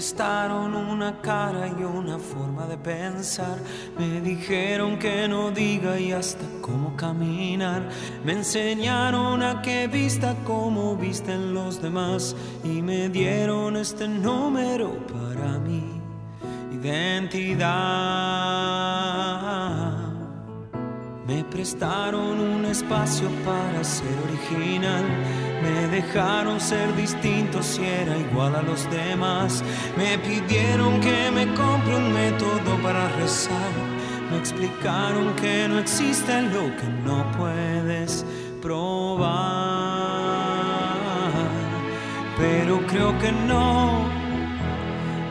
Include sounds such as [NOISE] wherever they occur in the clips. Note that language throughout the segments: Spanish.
Prestaron una cara y una forma de pensar. Me dijeron que no diga y hasta cómo caminar. Me enseñaron a que vista como visten los demás. Y me dieron este número para mi identidad. Me prestaron un espacio para ser original. Me dejaron ser distinto si era igual a los demás. Me pidieron que me compre un método para rezar. Me explicaron que no existe lo que no puedes probar. Pero creo que no.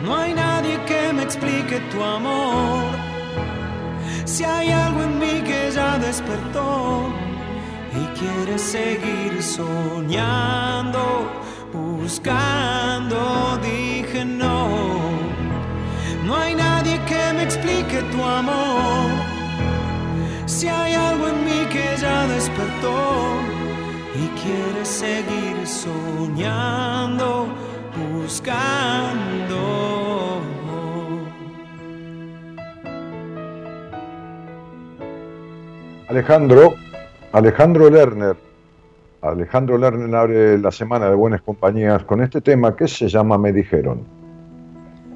No hay nadie que me explique tu amor si hay algo en mí que ya despertó y quiere seguir soñando, buscando, dije no. No hay nadie que me explique tu amor. Si hay algo en mí que ya despertó y quiere seguir soñando, buscando. Alejandro, Alejandro Lerner. Alejandro Lerner abre la semana de buenas compañías con este tema que se llama Me dijeron.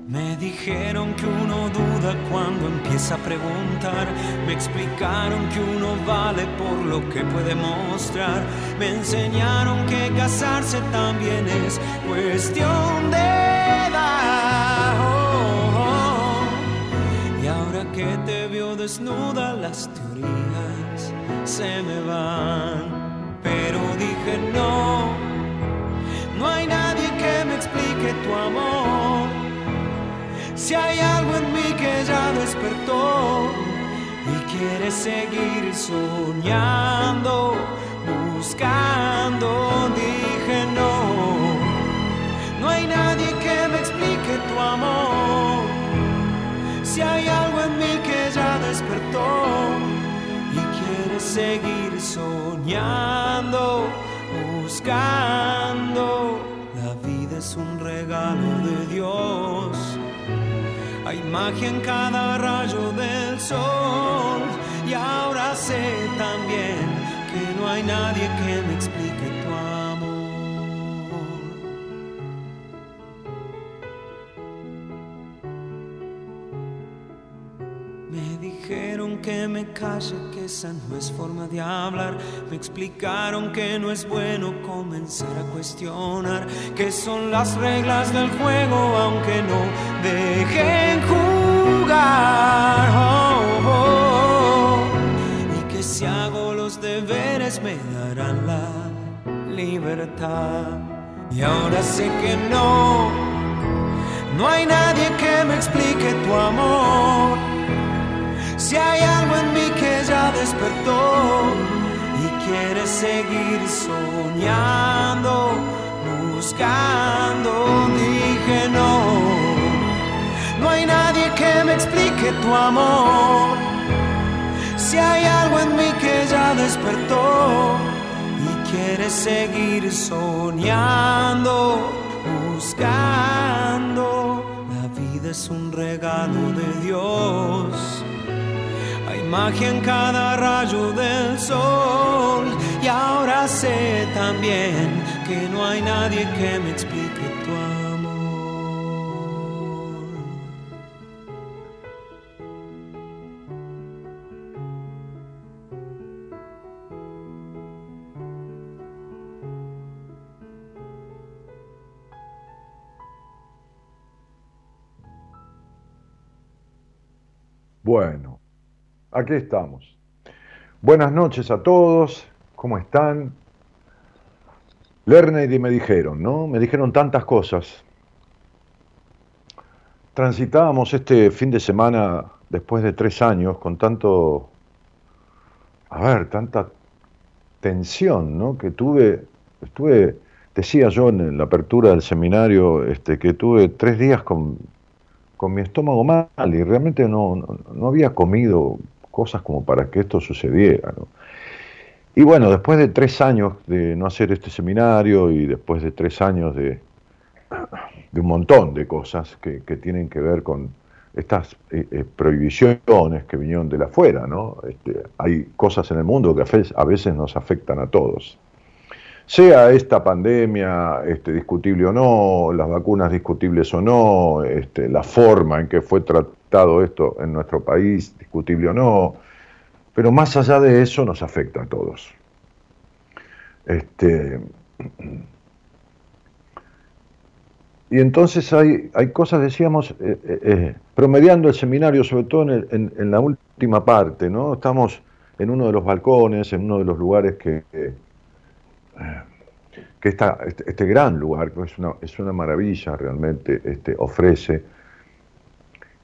Me dijeron que uno duda cuando empieza a preguntar. Me explicaron que uno vale por lo que puede mostrar. Me enseñaron que casarse también es cuestión de edad. Oh, oh. Y ahora que te vio desnuda las teorías se me van. Pero dije no, no hay nadie que me explique tu amor. Si hay algo en mí que ya despertó y quiere seguir soñando, buscando, dije no, no hay nadie que me explique tu amor. Si hay algo seguir soñando, buscando. La vida es un regalo de Dios. Hay magia en cada rayo del sol. Y ahora sé también que no hay nadie que me explique que me calle, que esa no es forma de hablar. Me explicaron que no es bueno comenzar a cuestionar, que son las reglas del juego, aunque no dejen jugar. Oh, oh. Y que si hago los deberes me darán la libertad. Y ahora sé que no, no hay nadie que me explique tu amor si hay algo en mí que ya despertó y quiere seguir soñando, buscando, dije no. No hay nadie que me explique tu amor. Si hay algo en mí que ya despertó y quiere seguir soñando, buscando. La vida es un regalo de Dios magia en cada rayo del sol. Y ahora sé también que no hay nadie que me explique tu amor. Bueno aquí estamos. Buenas noches a todos, ¿cómo están? Lerner y me dijeron, ¿no? Me dijeron tantas cosas. Transitábamos este fin de semana después de tres años con tanto, a ver, tanta tensión, ¿no? Que tuve, estuve, decía yo en la apertura del seminario, este, que tuve tres días con con mi estómago mal y realmente no, no, había comido cosas como para que esto sucediera. Y bueno, después de tres años de no hacer este seminario y después de tres años de, de un montón de cosas que, tienen que ver con estas eh, eh, prohibiciones que vinieron de la afuera, ¿no? Este, hay cosas en el mundo que a veces nos afectan a todos sea esta pandemia este, discutible o no, las vacunas discutibles o no, este, la forma en que fue esto en nuestro país discutible o no, pero más allá de eso nos afecta a todos. Este, y entonces hay, hay cosas, decíamos, eh, eh, eh, promediando el seminario, sobre todo en, en, la última parte, ¿no? Estamos en uno de los balcones, en uno de los lugares que que este, este, gran lugar, que es una, es una maravilla realmente, este, ofrece.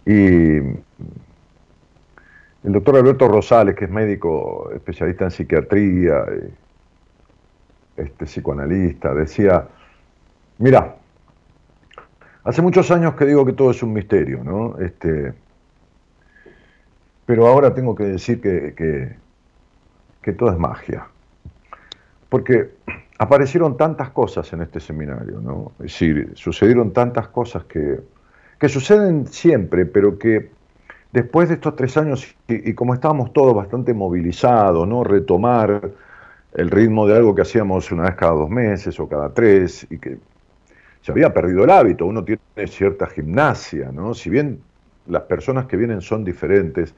Y el doctor Alberto Rosales, que es médico especialista en psiquiatría, este, psicoanalista, decía, mira, hace muchos años que digo que todo es un misterio, ¿no? Este, pero ahora tengo que decir que, que, que todo es magia. Porque aparecieron tantas cosas en este seminario, ¿no? Es decir, sucedieron tantas cosas que, que suceden siempre, pero que después de estos tres años, y, como estábamos todos bastante movilizados, ¿no? Retomar el ritmo de algo que hacíamos una vez cada dos meses o cada tres, y que se había perdido el hábito, uno tiene cierta gimnasia, ¿no? Si bien las personas que vienen son diferentes,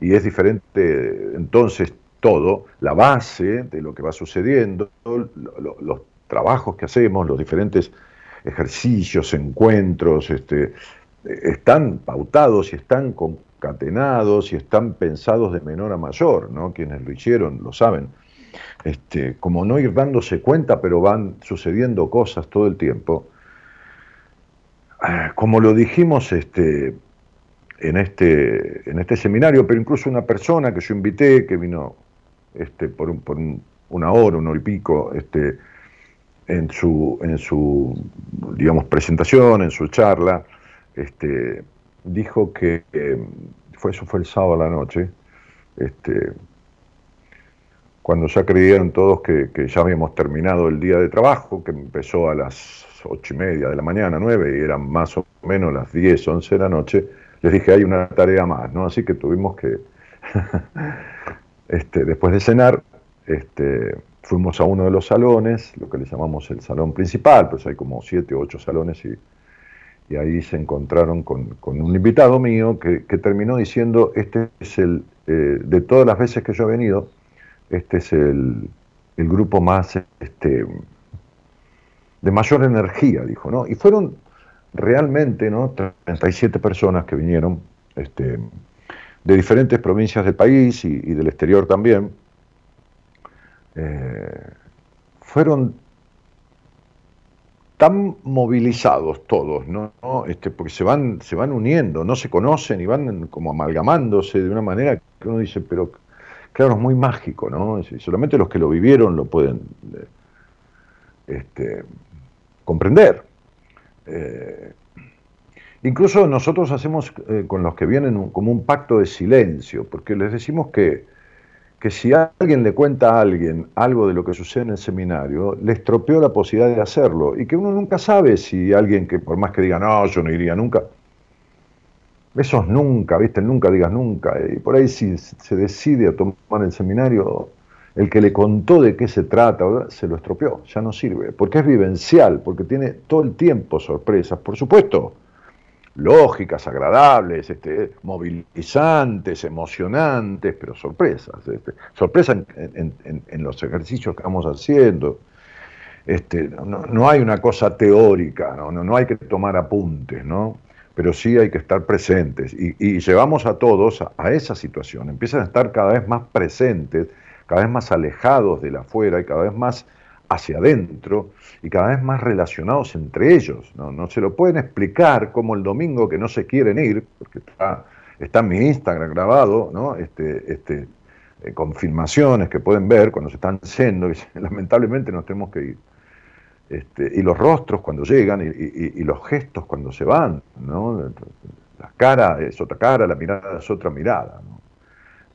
y es diferente entonces todo, la base de lo que va sucediendo, los trabajos que hacemos, los diferentes ejercicios, encuentros, este, están pautados y están concatenados y están pensados de menor a mayor, ¿no? Quienes lo hicieron lo saben. Este, como no ir dándose cuenta, pero van sucediendo cosas todo el tiempo. Ah, como lo dijimos este, en, este, en este seminario, pero incluso una persona que yo invité, que vino este, por, una hora, una hora y pico, este, en su, en su digamos, presentación, en su charla, este, dijo que, fue, eso fue el sábado a la noche, este, cuando ya creyeron todos que, ya habíamos terminado el día de trabajo, que empezó a las ocho y media de la mañana, nueve, y eran más o menos las diez, once de la noche, les dije, hay una tarea más, ¿no? Así que tuvimos que [LAUGHS] Este, después de cenar, este, fuimos a uno de los salones, lo que le llamamos el salón principal, pues hay como siete o ocho salones y, ahí se encontraron con, un invitado mío que, terminó diciendo, este es el, eh, de todas las veces que yo he venido, este es el, grupo más este, de mayor energía, dijo, ¿no? Y fueron realmente, ¿no? 37 personas que vinieron, este, de diferentes provincias del país y, del exterior también, eh, fueron tan movilizados todos, ¿no? Este, porque se van, se van uniendo, no se conocen y van como amalgamándose de una manera que uno dice, pero claro, es muy mágico, ¿no? solamente los que lo vivieron lo pueden eh, este, comprender. Eh, Incluso nosotros hacemos eh, con los que vienen como un pacto de silencio, porque les decimos que, que si alguien le cuenta a alguien algo de lo que sucede en el seminario, le estropeó la posibilidad de hacerlo. Y que uno nunca sabe si alguien que por más que diga, no, yo no iría nunca, esos nunca, ¿viste? Nunca digas nunca. Y por ahí si se decide a tomar el seminario, el que le contó de qué se trata, se lo estropeó, ya no sirve, porque es vivencial, porque tiene todo el tiempo sorpresas. Por supuesto, lógicas, agradables, este, movilizantes, emocionantes, pero sorpresas. Este, sorpresas en, los ejercicios que vamos haciendo. Este, no, hay una cosa teórica, no, no, hay que tomar apuntes, ¿no? pero sí hay que estar presentes. Y, llevamos a todos a, esa situación. Empiezan a estar cada vez más presentes, cada vez más alejados de la afuera y cada vez más hacia adentro y cada vez más relacionados entre ellos. No, se lo pueden explicar como el domingo que no se quieren ir, porque está, está en mi Instagram grabado, ¿no? este, este, eh, que pueden ver cuando se están yendo [LAUGHS] y lamentablemente nos tenemos que ir. Este, y los rostros cuando llegan y, los gestos cuando se van, ¿no? La cara es otra cara, la mirada es otra mirada,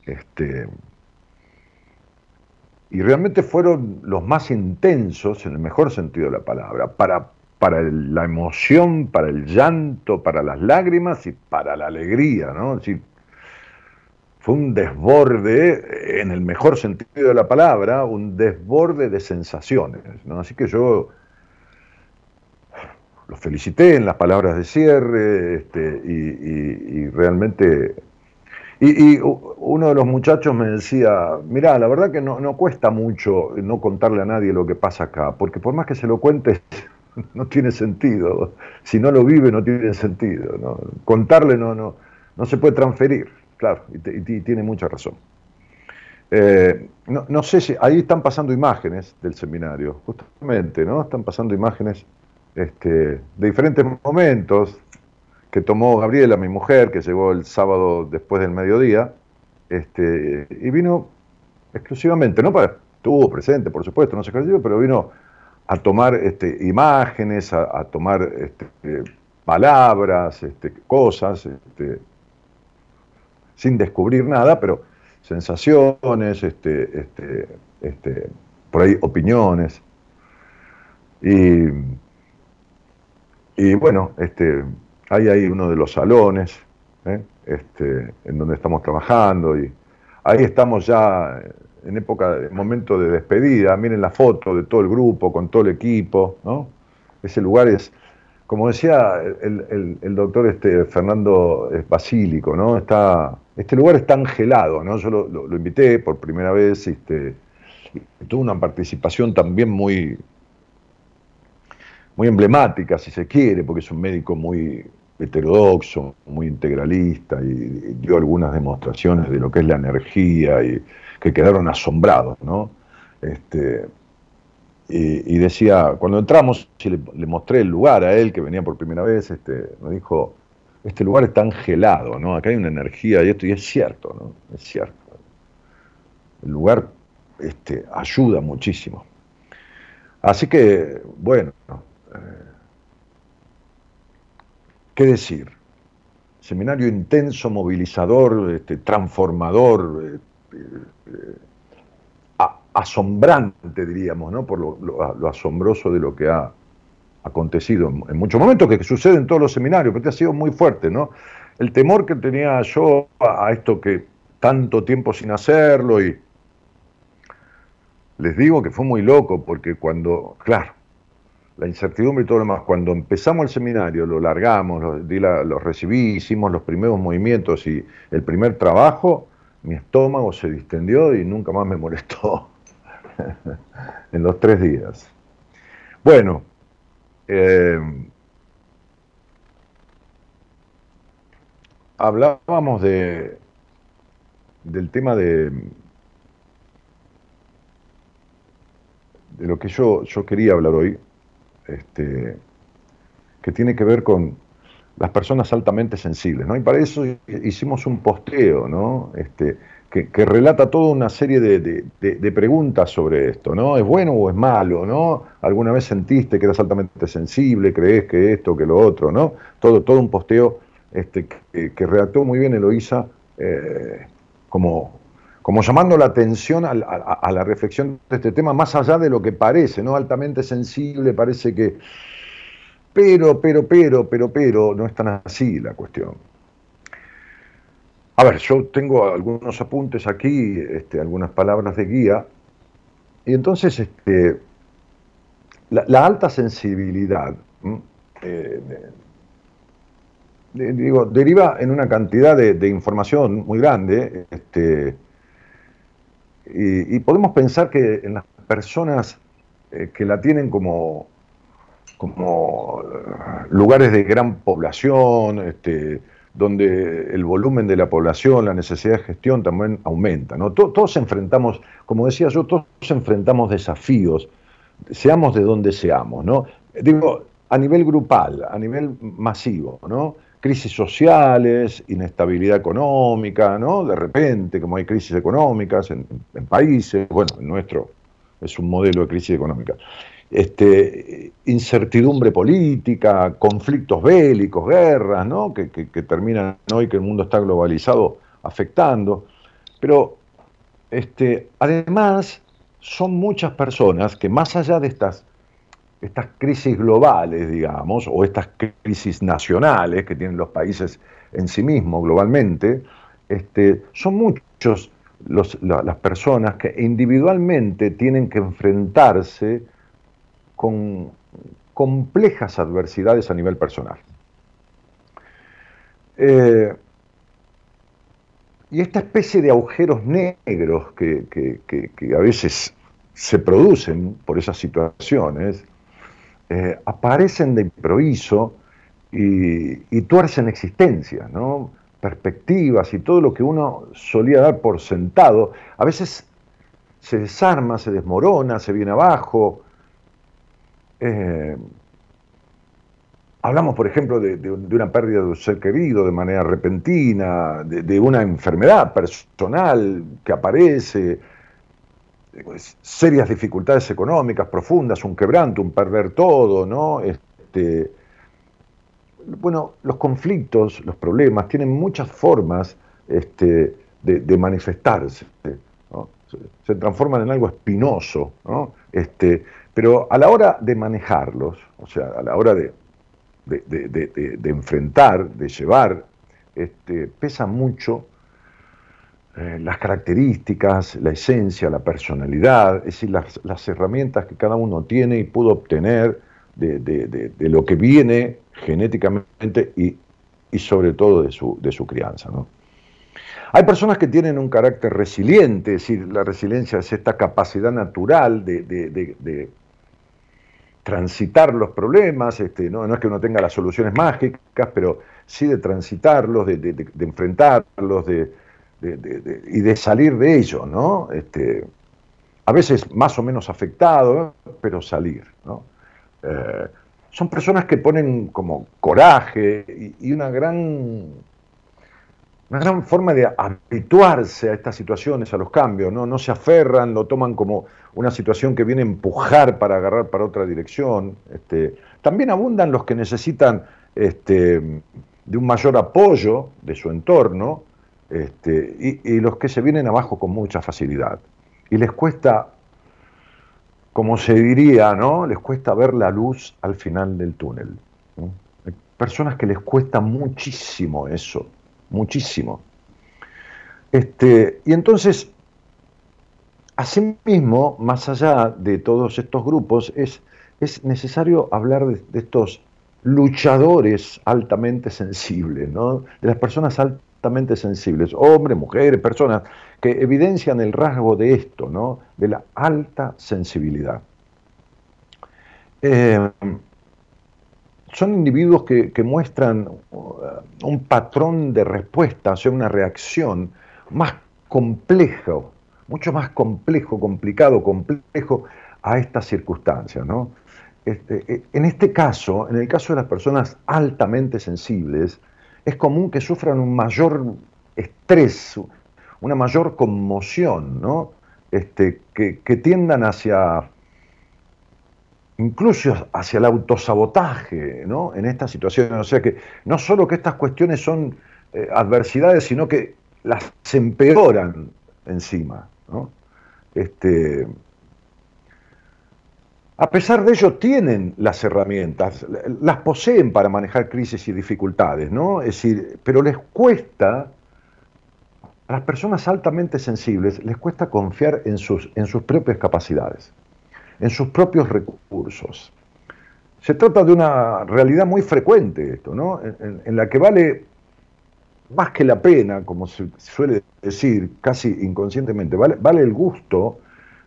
Este, y realmente fueron los más intensos, en el mejor sentido de la palabra, para, para la emoción, para el llanto, para las lágrimas y para la alegría, ¿no? fue un desborde, en el mejor sentido de la palabra, un desborde de sensaciones, ¿no? Así que yo los felicité en las palabras de cierre este, y, realmente... Y, uno de los muchachos me decía, mirá, la verdad que no, cuesta mucho no contarle a nadie lo que pasa acá, porque por más que se lo cuentes, [LAUGHS] no tiene sentido. Si no lo vive, no tiene sentido. ¿no? Contarle no, no, no se puede transferir, claro, y, tiene mucha razón. Eh, no, no, sé si ahí están pasando imágenes del seminario, justamente, ¿no? Están pasando imágenes este, de diferentes momentos que tomó Gabriela, mi mujer, que llegó el sábado después del mediodía, este, y vino exclusivamente, no para, estuvo presente, por supuesto, no se ejerció, pero vino a tomar este, imágenes, a, tomar este, palabras, este, cosas, este, sin descubrir nada, pero sensaciones, este, por ahí opiniones. Y y bueno, este, hay ahí uno de los salones ¿eh? este, en donde estamos trabajando y ahí estamos ya en época, en momento de despedida. Miren la foto de todo el grupo, con todo el equipo, ¿no? Ese lugar es, como decía el, doctor este, Fernando Basílico, ¿no? Está, este lugar está angelado, ¿no? Yo lo, invité por primera vez, este, y tuvo una participación también muy, muy emblemática, si se quiere, porque es un médico muy heterodoxo, muy integralista, y, dio algunas demostraciones de lo que es la energía, y que quedaron asombrados, ¿no? Este, y, decía, cuando entramos, le, mostré el lugar a él, que venía por primera vez, este, me dijo, este lugar está angelado, ¿no? Acá hay una energía y esto, y es cierto, ¿no? Es cierto. El lugar este, ayuda muchísimo. Así que, bueno, ¿Qué decir? Seminario intenso, movilizador, este, transformador, eh, eh, asombrante, diríamos, ¿no? por lo, asombroso de lo que ha acontecido en, muchos momentos, que sucede en todos los seminarios, pero ha sido muy fuerte. ¿no? El temor que tenía yo a, a esto que tanto tiempo sin hacerlo y les digo que fue muy loco porque cuando, claro, la incertidumbre y todo lo demás. Cuando empezamos el seminario, lo largamos, lo, recibí, hicimos los primeros movimientos y el primer trabajo, mi estómago se distendió y nunca más me molestó [LAUGHS] en los tres días. Bueno, eh, hablábamos de, del tema de, de lo que yo, yo quería hablar hoy, este, que tiene que ver con las personas altamente sensibles, ¿no? Y para eso hicimos un posteo, ¿no? Este, que, relata toda una serie de, preguntas sobre esto, ¿no? ¿Es bueno o es malo, ¿no? ¿Alguna vez sentiste que eras altamente sensible, crees que esto, que lo otro, ¿no? Todo, todo un posteo este, que, redactó muy bien Eloísa eh, como como llamando la atención a, la reflexión de este tema, más allá de lo que parece, ¿no? Altamente sensible, parece que. Pero, pero, pero, pero, pero, no es tan así la cuestión. A ver, yo tengo algunos apuntes aquí, este, algunas palabras de guía, y entonces este, la, alta sensibilidad eh, digo, deriva en una cantidad de, de información muy grande. Este, y, podemos pensar que en las personas eh, que la tienen como, como eh, lugares de gran población, este, donde el volumen de la población, la necesidad de gestión también aumenta. ¿no? Todos, enfrentamos, como decía yo, todos enfrentamos desafíos, seamos de donde seamos. ¿no? Digo, a nivel grupal, a nivel masivo, ¿no? Crisis sociales, inestabilidad económica, ¿no? De repente, como hay crisis económicas en, países, bueno, en nuestro es un modelo de crisis económica. Este, incertidumbre política, conflictos bélicos, guerras, ¿no? que, terminan hoy que el mundo está globalizado afectando. Pero este, además son muchas personas que más allá de estas estas crisis globales, digamos, o estas crisis nacionales que tienen los países en sí mismos globalmente, este, son muchos las personas que individualmente tienen que enfrentarse con complejas adversidades a nivel personal. Eh, y esta especie de agujeros negros que, que, a veces se producen por esas situaciones, eh, aparecen de improviso y, tuercen existencias, ¿no? perspectivas y todo lo que uno solía dar por sentado, a veces se desarma, se desmorona, se viene abajo. Eh, hablamos, por ejemplo, de, una pérdida de un ser querido de manera repentina, de una enfermedad personal que aparece, serias dificultades económicas profundas, un quebranto, un perder todo, ¿no? Este, bueno, los conflictos, los problemas, tienen muchas formas este, de, manifestarse. Se, transforman en algo espinoso, ¿no? Este, pero a la hora de manejarlos, o sea, a la hora de, de enfrentar, de llevar, este, pesa mucho eh, las características, la esencia, la personalidad, es decir, las, herramientas que cada uno tiene y pudo obtener de, lo que viene genéticamente y, sobre todo de su, de su crianza. Hay personas que tienen un carácter resiliente, es decir, la resiliencia es esta capacidad natural de, transitar los problemas, este, ¿no? no es que uno tenga las soluciones mágicas, pero sí de transitarlos, de, enfrentarlos, de, y de salir de ello, ¿no? Este, a veces más o menos afectado, pero salir, ¿no? Eh, son personas que ponen como coraje y, una gran una gran forma de habituarse a estas situaciones, a los cambios, ¿no? no se aferran, lo toman como una situación que viene a empujar para agarrar para otra dirección. Este, también abundan los que necesitan este, de un mayor apoyo de su entorno, este, y, los que se vienen abajo con mucha facilidad. Y les cuesta, como se diría, ¿no? Les cuesta ver la luz al final del túnel. Hay personas que les cuesta muchísimo eso, muchísimo. Este, y entonces, asimismo, más allá de todos estos grupos, es, es necesario hablar de, de estos luchadores altamente sensibles, ¿no? de las personas altamente sensibles, hombres, mujeres, personas que evidencian el rasgo de esto, ¿no? de la alta sensibilidad. Eh, son individuos que, muestran uh, un patrón de respuesta, sea, una reacción más complejo, mucho más complejo, complicado, complejo a estas circunstancias. ¿no? Este, eh, en este caso, en el caso de las personas altamente sensibles, es común que sufran un mayor estrés, una mayor conmoción, ¿no? Este, que, tiendan hacia, incluso hacia el autosabotaje, ¿no? En esta situación. O sea que no solo que estas cuestiones son eh, adversidades, sino que las empeoran encima, ¿no? Este, a pesar de ello, tienen las herramientas, las poseen para manejar crisis y dificultades, ¿no? Es decir, pero les cuesta, a las personas altamente sensibles, les cuesta confiar en sus, en sus propias capacidades, en sus propios recursos. Se trata de una realidad muy frecuente esto, ¿no? En, la que vale más que la pena, como se suele decir casi inconscientemente, vale, vale el gusto,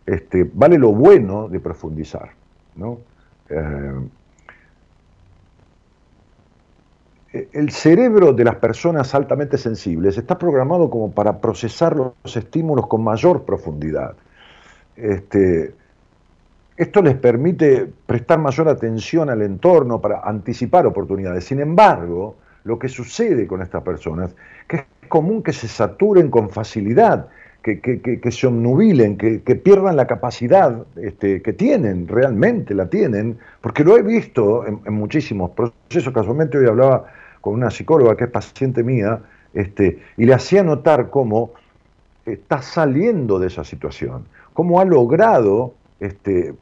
este, vale lo bueno de profundizar. ¿no? Eh, eh, el cerebro de las personas altamente sensibles está programado como para procesar los estímulos con mayor profundidad. Este, esto les permite prestar mayor atención al entorno para anticipar oportunidades. Sin embargo, lo que sucede con estas personas, que es común que se saturen con facilidad que, se omnubilen, que, pierdan la capacidad este, que tienen, realmente la tienen, porque lo he visto en, muchísimos procesos. Casualmente hoy hablaba con una psicóloga que es paciente mía, este, y le hacía notar cómo está saliendo de esa situación, cómo ha logrado, este,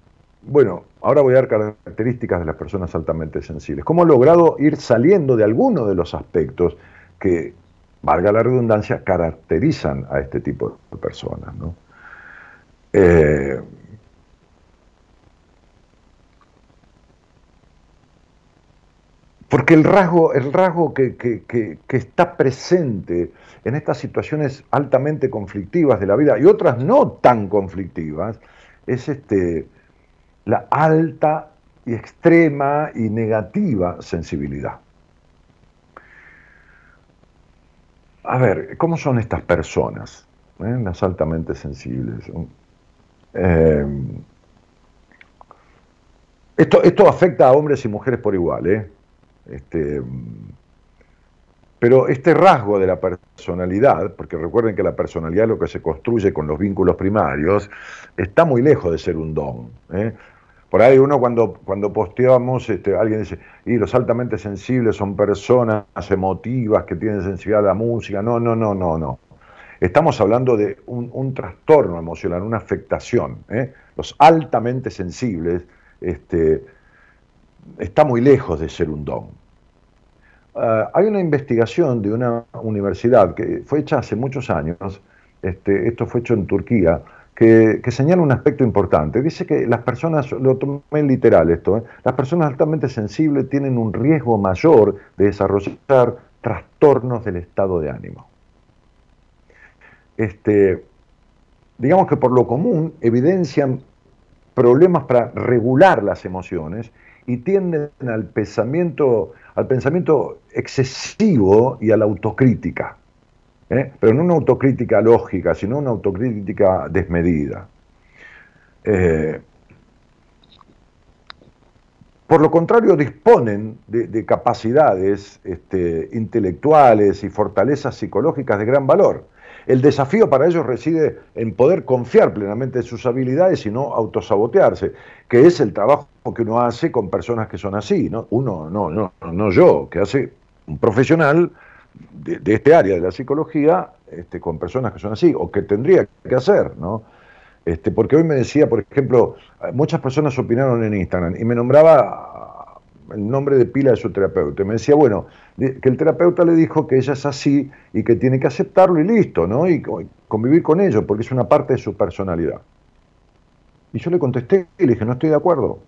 bueno, ahora voy a dar características de las personas altamente sensibles, cómo ha logrado ir saliendo de algunos de los aspectos que valga la redundancia, caracterizan a este tipo de personas. ¿no? Eh, porque el rasgo, el rasgo que, que, está presente en estas situaciones altamente conflictivas de la vida y otras no tan conflictivas es este, la alta y extrema y negativa sensibilidad. A ver, ¿cómo son estas personas? Eh? Las altamente sensibles. Eh, esto, esto, afecta a hombres y mujeres por igual, ¿eh? Este, pero este rasgo de la personalidad, porque recuerden que la personalidad es lo que se construye con los vínculos primarios, está muy lejos de ser un don. ¿eh? Por ahí uno cuando, cuando posteamos, este, alguien dice, y los altamente sensibles son personas emotivas que tienen sensibilidad a la música. No, no, no, no, no. Estamos hablando de un, trastorno emocional, una afectación. ¿eh? Los altamente sensibles este, está muy lejos de ser un don. Ah, hay una investigación de una universidad que fue hecha hace muchos años, este, esto fue hecho en Turquía, que, señala un aspecto importante. Dice que las personas, lo tomé literal esto, ¿eh? las personas altamente sensibles tienen un riesgo mayor de desarrollar trastornos del estado de ánimo. Este, digamos que por lo común evidencian problemas para regular las emociones y tienden al pensamiento, al pensamiento excesivo y a la autocrítica. ¿Eh? pero no una autocrítica lógica, sino una autocrítica desmedida. Eh, por lo contrario, disponen de, capacidades este, intelectuales y fortalezas psicológicas de gran valor. El desafío para ellos reside en poder confiar plenamente en sus habilidades y no autosabotearse, que es el trabajo que uno hace con personas que son así, ¿no? Uno, no, no, no yo, que hace un profesional de, este área de la psicología este, con personas que son así, o que tendría que hacer, ¿no? Este, porque hoy me decía, por ejemplo, muchas personas opinaron en Instagram y me nombraba el nombre de pila de su terapeuta. Y me decía, bueno, que el terapeuta le dijo que ella es así y que tiene que aceptarlo y listo, ¿no? Y convivir con ello, porque es una parte de su personalidad. Y yo le contesté y le dije, no estoy de acuerdo.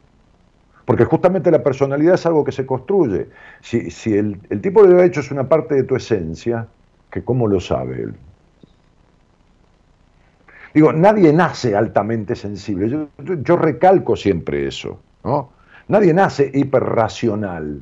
Porque justamente la personalidad es algo que se construye. Si, el, tipo de derecho es una parte de tu esencia, que cómo lo sabe él. Digo, nadie nace altamente sensible. Yo, yo recalco siempre eso. ¿no? Nadie nace hiperracional.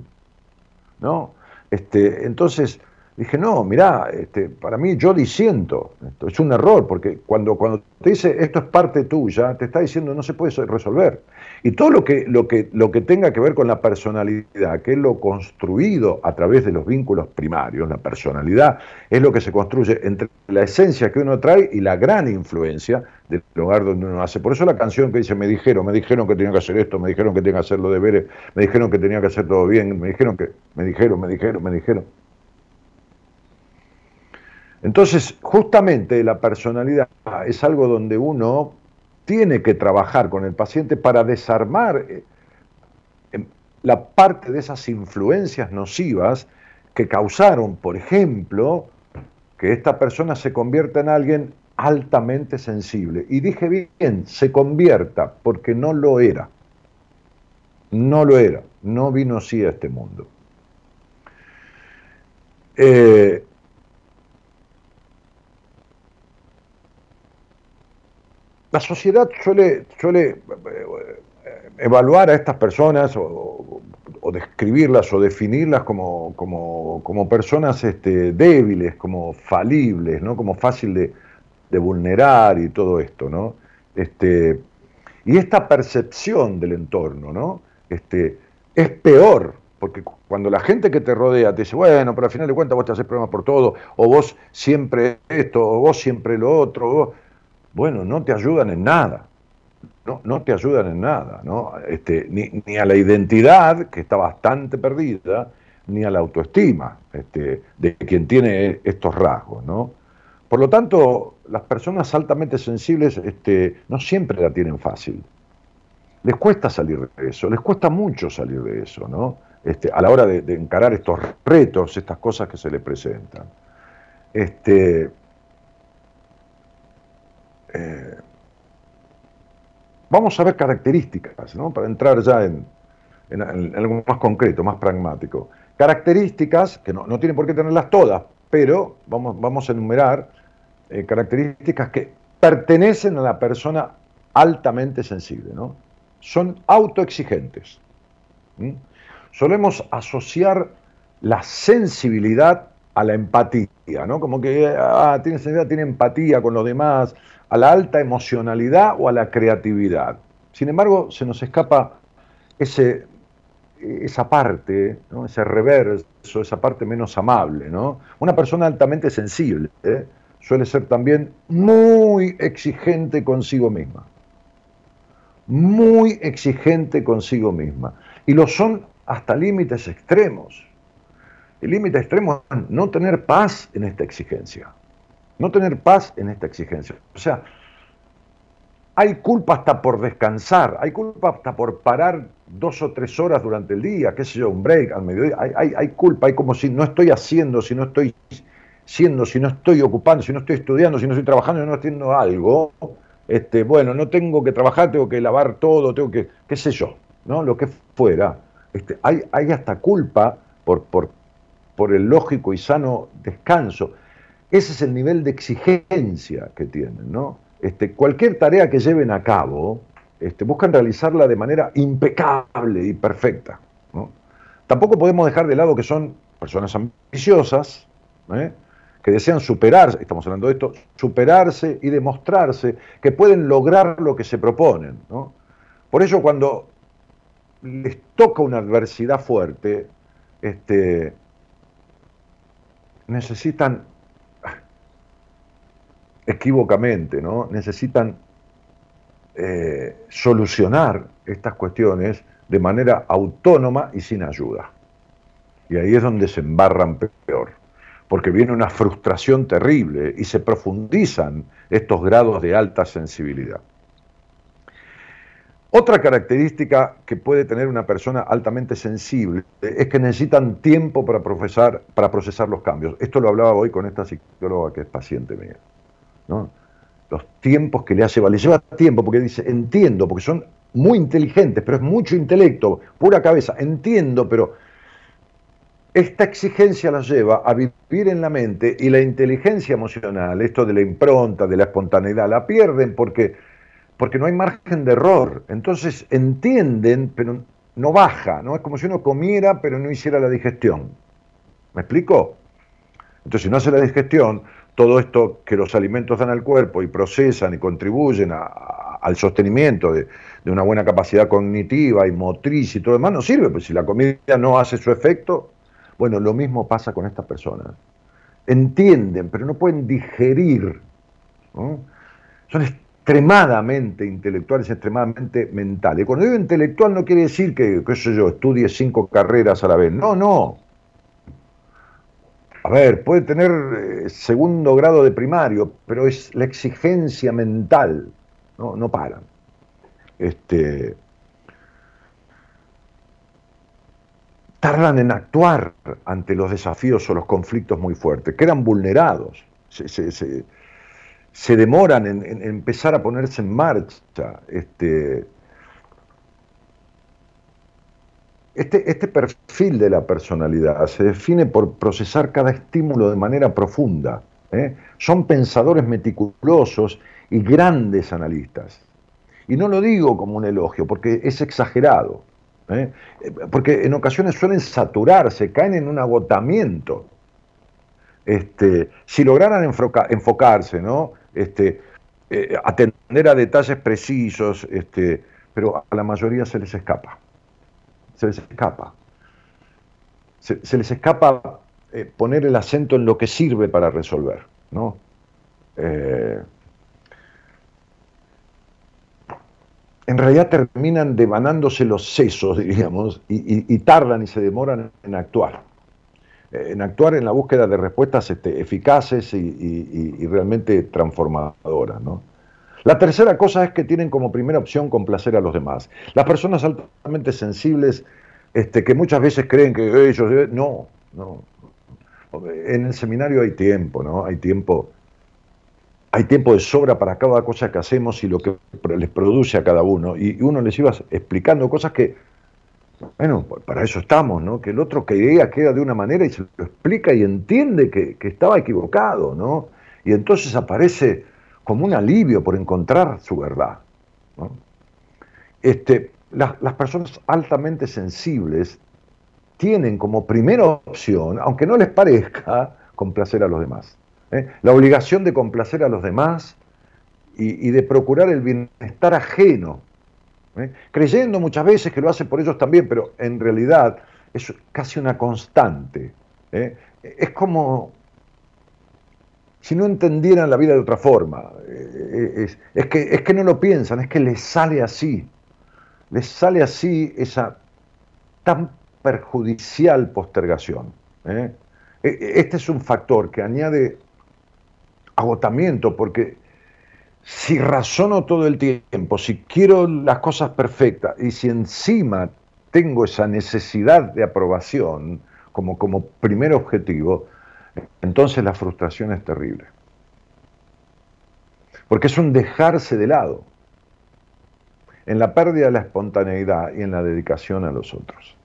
¿no? Este, entonces, dije, no, mirá, este, para mí yo disiento. Esto es un error, porque cuando, cuando te dice esto es parte tuya, te está diciendo no se puede resolver. Y todo lo que, lo, que, lo que tenga que ver con la personalidad, que es lo construido a través de los vínculos primarios, la personalidad es lo que se construye entre la esencia que uno trae y la gran influencia del lugar donde uno hace. Por eso la canción que dice, me dijeron, me dijeron que tenía que hacer esto, me dijeron que tenía que hacer los deberes, me dijeron que tenía que hacer todo bien, me dijeron que, me dijeron, me dijeron, me dijeron. Entonces, justamente la personalidad es algo donde uno tiene que trabajar con el paciente para desarmar eh, em, la parte de esas influencias nocivas que causaron, por ejemplo, que esta persona se convierta en alguien altamente sensible. Y dije bien, se convierta, porque no lo era. No lo era, no vino así a este mundo. Eh, la sociedad suele, suele eh, evaluar a estas personas o, describirlas o definirlas como, como, personas este, débiles, como falibles, ¿no? como fácil de, vulnerar y todo esto. ¿no? Este, y esta percepción del entorno ¿no? este, es peor, porque cuando la gente que te rodea te dice, bueno, pero al final de cuentas vos te haces problemas por todo, o vos siempre esto, o vos siempre lo otro, bueno, no te ayudan en nada no, no te ayudan en nada, ¿no? Este, ni, a la identidad, que está bastante perdida, ni a la autoestima este, de quien tiene estos rasgos, ¿no? Por lo tanto, las personas altamente sensibles este, no siempre la tienen fácil. Les cuesta salir de eso, les cuesta mucho salir de eso, ¿no? Este, a la hora de, encarar estos retos, estas cosas que se les presentan. Este, eh, Vamos a ver características, ¿no? para entrar ya en, algo más concreto, más pragmático. Características, que no, tienen por qué tenerlas todas, pero vamos, vamos a enumerar eh, características que pertenecen a la persona altamente sensible. ¿no? Son autoexigentes. Solemos asociar la sensibilidad a la empatía, ¿no? Como que ah, tiene sensibilidad, tiene empatía con los demás, a la alta emocionalidad o a la creatividad. Sin embargo, se nos escapa ese, esa parte, ese reverso, esa parte menos amable. ¿no? Una persona altamente sensible ¿eh? suele ser también muy exigente consigo misma. Muy exigente consigo misma. Y lo son hasta límites extremos. El límite extremo es no tener paz en esta exigencia no tener paz en esta exigencia. O sea, hay culpa hasta por descansar, hay culpa hasta por parar dos o tres horas durante el día, qué sé yo, un break al mediodía, hay, hay, culpa, hay como si no estoy haciendo, si no estoy siendo, si no estoy ocupando, si no estoy estudiando, si no estoy trabajando, si no estoy haciendo algo, este, bueno, no tengo que trabajar, tengo que lavar todo, tengo que, qué sé yo, ¿no? Lo que fuera. Este, hay, hay hasta culpa por, por, por el lógico y sano descanso. Ese es el nivel de exigencia que tienen, ¿no? Este, cualquier tarea que lleven a cabo, este, buscan realizarla de manera impecable y perfecta. Tampoco podemos dejar de lado que son personas ambiciosas, ¿eh? que desean superarse, estamos hablando de esto, superarse y demostrarse que pueden lograr lo que se proponen. Por ello, cuando les toca una adversidad fuerte, este, necesitan equívocamente, ¿no? Necesitan eh, solucionar estas cuestiones de manera autónoma y sin ayuda. Y ahí es donde se embarran peor, porque viene una frustración terrible y se profundizan estos grados de alta sensibilidad. Otra característica que puede tener una persona altamente sensible es que necesitan tiempo para, procesar, para procesar los cambios. Esto lo hablaba hoy con esta psicóloga que es paciente mía. Los tiempos que le hace valer. Lleva tiempo porque dice, entiendo, porque son muy inteligentes, pero es mucho intelecto, pura cabeza, entiendo, pero esta exigencia las lleva a vivir en la mente y la inteligencia emocional, esto de la impronta, de la espontaneidad, la pierden porque, porque no hay margen de error. Entonces entienden, pero no baja, ¿no? Es como si uno comiera, pero no hiciera la digestión. ¿Me explico? Entonces, si no hace la digestión, todo esto que los alimentos dan al cuerpo y procesan y contribuyen al sostenimiento de, una buena capacidad cognitiva y motriz y todo demás, no sirve, pues si la comida no hace su efecto, bueno, lo mismo pasa con estas personas. Entienden, pero no pueden digerir. Son extremadamente intelectuales, extremadamente mentales. Cuando digo intelectual no quiere decir que, qué sé yo, estudie cinco carreras a la vez. No, no. A ver, puede tener eh, segundo grado de primario, pero es la exigencia mental, no, no paran. Este, tardan en actuar ante los desafíos o los conflictos muy fuertes, quedan vulnerados, se, demoran en, en, empezar a ponerse en marcha. Este, Este, este, perfil de la personalidad se define por procesar cada estímulo de manera profunda. ¿eh? Son pensadores meticulosos y grandes analistas. Y no lo digo como un elogio, porque es exagerado. ¿eh? porque en ocasiones suelen saturarse, caen en un agotamiento. Este, si lograran enfocarse. Este, eh, atender a detalles precisos, este, pero a la mayoría se les escapa. Se les escapa. Se, les escapa eh, poner el acento en lo que sirve para resolver, ¿no? en realidad terminan devanándose los sesos, [LAUGHS] diríamos, y, tardan y se demoran en actuar. Eh, en actuar en la búsqueda de respuestas este, eficaces y, realmente transformadoras. La tercera cosa es que tienen como primera opción complacer a los demás. Las personas altamente sensibles, este, que muchas veces creen que ellos... No, no. En el seminario hay tiempo, ¿no? Hay tiempo hay tiempo de sobra para cada cosa que hacemos y lo que les produce a cada uno. Y uno les iba explicando cosas que, bueno, para eso estamos, ¿no? Que el otro que era de una manera y se lo explica y entiende que, estaba equivocado, ¿no? Y entonces aparece como un alivio por encontrar su verdad. Este, las personas altamente sensibles tienen como primera opción, aunque no les parezca, complacer a los demás. ¿eh? la obligación de complacer a los demás y, de procurar el bienestar ajeno, ¿eh? creyendo muchas veces que lo hace por ellos también, pero en realidad es casi una constante. ¿eh? Es como si no entendieran la vida de otra forma. Es, que, es que no lo piensan, es que les sale así. Les sale así esa tan perjudicial postergación. E, este es un factor que añade agotamiento, porque si razono todo el tiempo, si quiero las cosas perfectas y si encima tengo esa necesidad de aprobación como, como primer objetivo, entonces la frustración es terrible. Porque es un dejarse de lado en la pérdida de la espontaneidad y en la dedicación a los otros.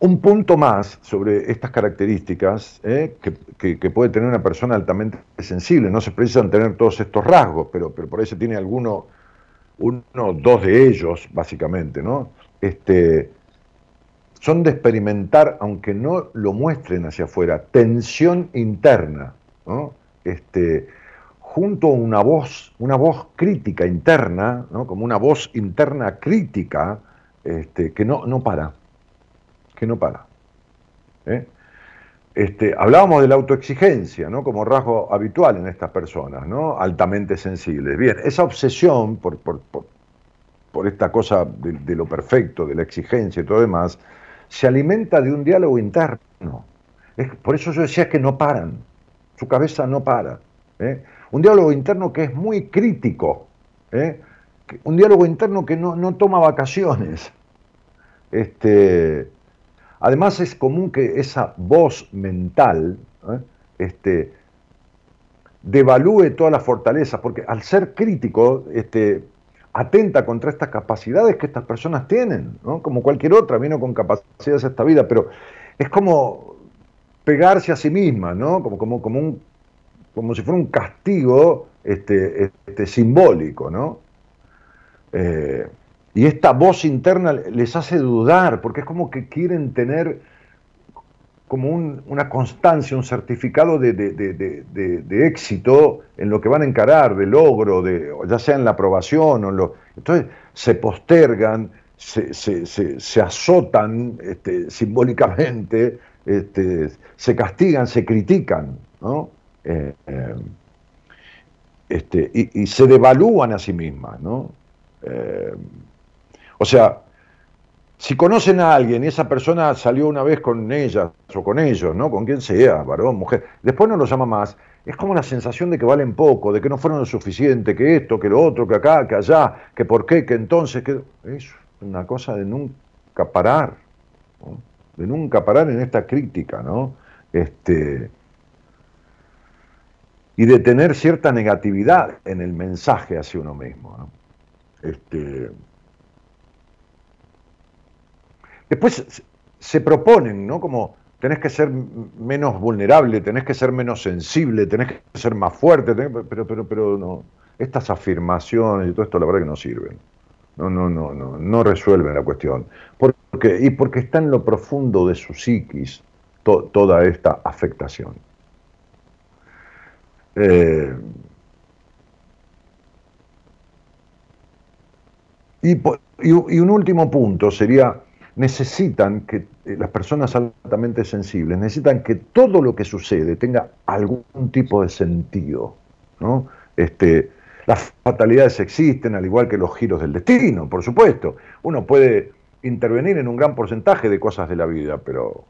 Un punto más sobre estas características eh, que, puede tener una persona altamente sensible. No se precisan tener todos estos rasgos, pero, pero por ahí se tiene alguno, uno, dos de ellos, básicamente, ¿no? Este, son de experimentar, aunque no lo muestren hacia afuera, tensión interna. Este, junto a una voz, una voz crítica interna, ¿no? como una voz interna crítica, este, que no, no para que no para. ¿eh? Este, hablábamos de la autoexigencia, ¿no? Como rasgo habitual en estas personas, ¿no? Altamente sensibles. Bien, esa obsesión por, por, esta cosa de, lo perfecto, de la exigencia y todo demás, se alimenta de un diálogo interno. Es, por eso yo decía que no paran, su cabeza no para. ¿eh? Un diálogo interno que es muy crítico, ¿eh? un diálogo interno que no, no toma vacaciones. Este, Además es común que esa voz mental ¿eh? este, devalúe todas las fortalezas, porque al ser crítico este, atenta contra estas capacidades que estas personas tienen, como cualquier otra, vino con capacidades esta vida, pero es como pegarse a sí misma, ¿no? como, como, como, un, como si fuera un castigo este, este, simbólico. ¿no? Eh, y esta voz interna les hace dudar, porque es como que quieren tener como una constancia, un certificado de, éxito en lo que van a encarar, de logro, ya sea en la aprobación o lo... Entonces se postergan, se, azotan este, simbólicamente, este, se castigan, se critican. Eh, eh, este, y, se devalúan a sí mismas, ¿no? Eh, o sea, si conocen a alguien y esa persona salió una vez con ella o con ellos, ¿no? Con quien sea, varón, mujer, después no lo llama más, es como la sensación de que valen poco, de que no fueron lo suficiente, que esto, que lo otro, que acá, que allá, que por qué, que entonces, que es una cosa de nunca parar, de nunca parar en esta crítica, ¿no? Este, y de tener cierta negatividad en el mensaje hacia uno mismo. ¿no? Este, Después se proponen, ¿no? Como tenés que ser menos vulnerable, tenés que ser menos sensible, tenés que ser más fuerte, pero, pero, pero no. Estas afirmaciones y todo esto, la verdad que no sirven. no, no, no, no, no resuelven la cuestión. Porque, y porque está en lo profundo de su psiquis toda esta afectación. Eh, y, un último punto sería, necesitan que eh, las personas altamente sensibles, necesitan que todo lo que sucede tenga algún tipo de sentido. ¿no? Este, las fatalidades existen, al igual que los giros del destino, por supuesto. Uno puede intervenir en un gran porcentaje de cosas de la vida, pero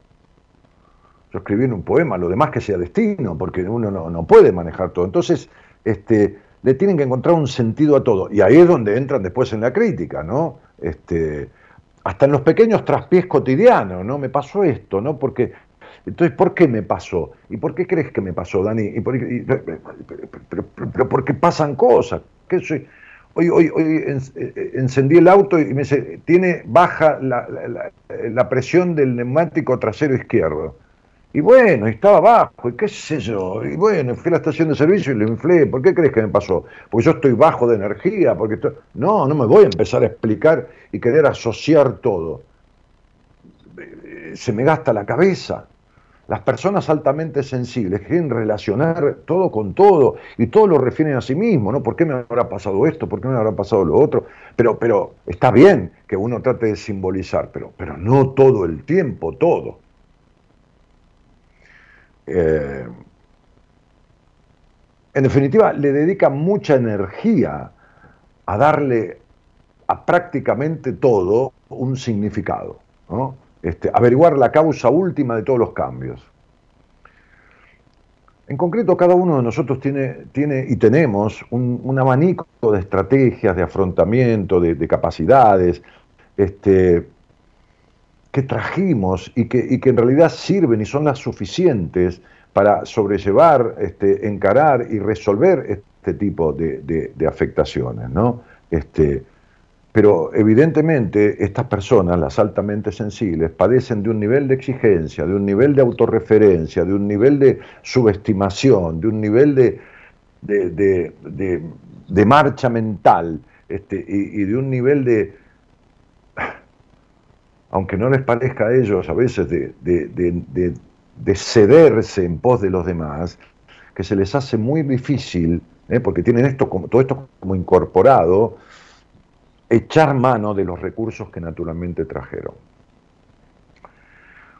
yo escribí en un poema, lo demás que sea destino, porque uno no, puede manejar todo. Entonces, este, le tienen que encontrar un sentido a todo. Y ahí es donde entran después en la crítica, ¿no? Este, hasta en los pequeños traspiés cotidianos, ¿no? Me pasó esto, ¿no? Porque entonces, ¿por qué me pasó? ¿Y por qué crees que me pasó, Dani? ¿Y pero, porque pasan cosas. ¿Qué soy? Hoy, hoy, hoy eh, encendí el auto y me dice, tiene baja la, presión del neumático trasero izquierdo. Y bueno, estaba bajo, y qué sé yo. Y bueno, fui a la estación de servicio y lo inflé. ¿Por qué crees que me pasó? Porque yo estoy bajo de energía, porque No, no me voy a empezar a explicar y querer asociar todo. Se me gasta la cabeza. Las personas altamente sensibles quieren relacionar todo con todo y todo lo refieren a sí mismo, ¿no? ¿Por qué me habrá pasado esto? ¿Por qué me habrá pasado lo otro? Pero, pero está bien que uno trate de simbolizar, pero, pero no todo el tiempo, todo. Eh, en definitiva, le dedica mucha energía a darle a prácticamente todo un significado. Este, averiguar la causa última de todos los cambios. En concreto, cada uno de nosotros tiene, tiene y tenemos un, abanico de estrategias, de afrontamiento, de, capacidades, este, que trajimos y que, que, en realidad sirven y son las suficientes para sobrellevar, este, encarar y resolver este tipo de, afectaciones. ¿no? Este, pero evidentemente estas personas, las altamente sensibles, padecen de un nivel de exigencia, de un nivel de autorreferencia, de un nivel de subestimación, de un nivel de, de, marcha mental este, y, de un nivel de, aunque no les parezca a ellos a veces de, cederse en pos de los demás, que se les hace muy difícil, ¿eh? porque tienen esto como, todo esto como incorporado, echar mano de los recursos que naturalmente trajeron.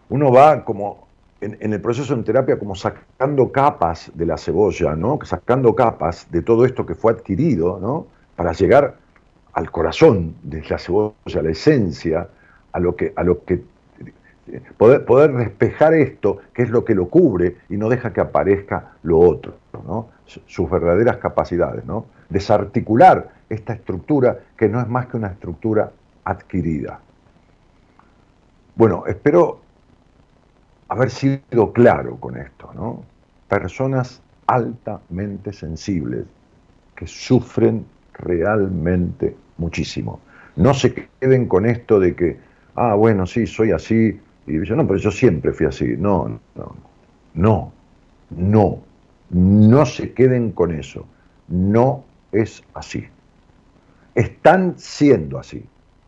Uno va como en, el proceso en terapia como sacando capas de la cebolla, ¿no? Sacando capas de todo esto que fue adquirido, ¿no? Para llegar al corazón de la cebolla, a la esencia, a lo que, a lo que poder, poder despejar esto, que es lo que lo cubre y no deja que aparezca lo otro, ¿no? sus verdaderas capacidades, ¿no? desarticular esta estructura que no es más que una estructura adquirida. Bueno, espero haber sido claro con esto, ¿no? Personas altamente sensibles que sufren realmente muchísimo. No se queden con esto de que, ah, bueno, sí, soy así, y yo no, pero yo siempre fui así. No, no, no, no, no se queden con eso. No es así. Están siendo así,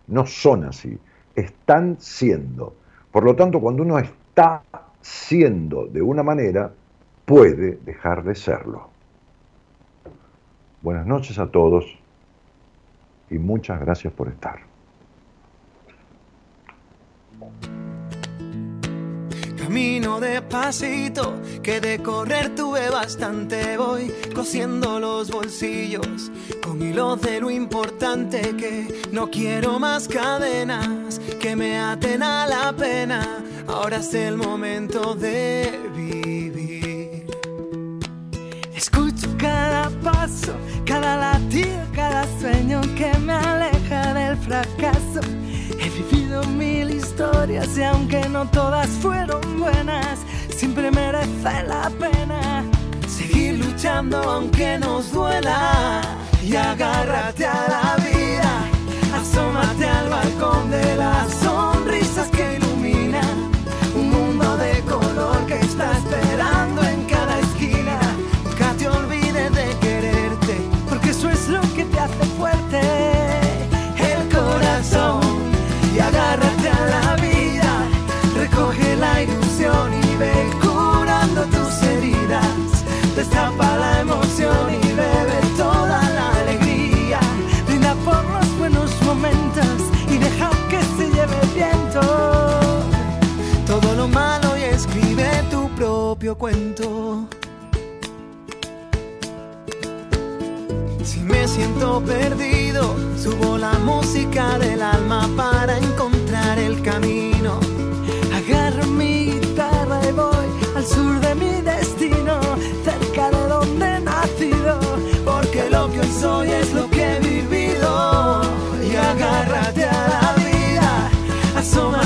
no son así, están siendo. Por lo tanto, cuando uno está siendo de una manera, puede dejar de serlo. Buenas noches a todos y muchas gracias por estar. Camino despacito, que de correr tuve bastante. Voy cosiendo los bolsillos con hilos de lo importante que no quiero más cadenas que me aten a la pena. Ahora es el momento de vivir. Escucho cada paso, cada latido, cada sueño que me aleja del fracaso He vivido mil historias y aunque no todas fueron buenas, siempre merece la pena seguir luchando aunque nos duela. Y agárrate a la vida, cuento. Si me siento perdido, subo la música del alma para encontrar el camino. Agarro mi guitarra y voy al sur de mi destino, cerca de donde he nacido, porque lo que hoy soy es lo que he vivido. Y agárrate a la vida, asómate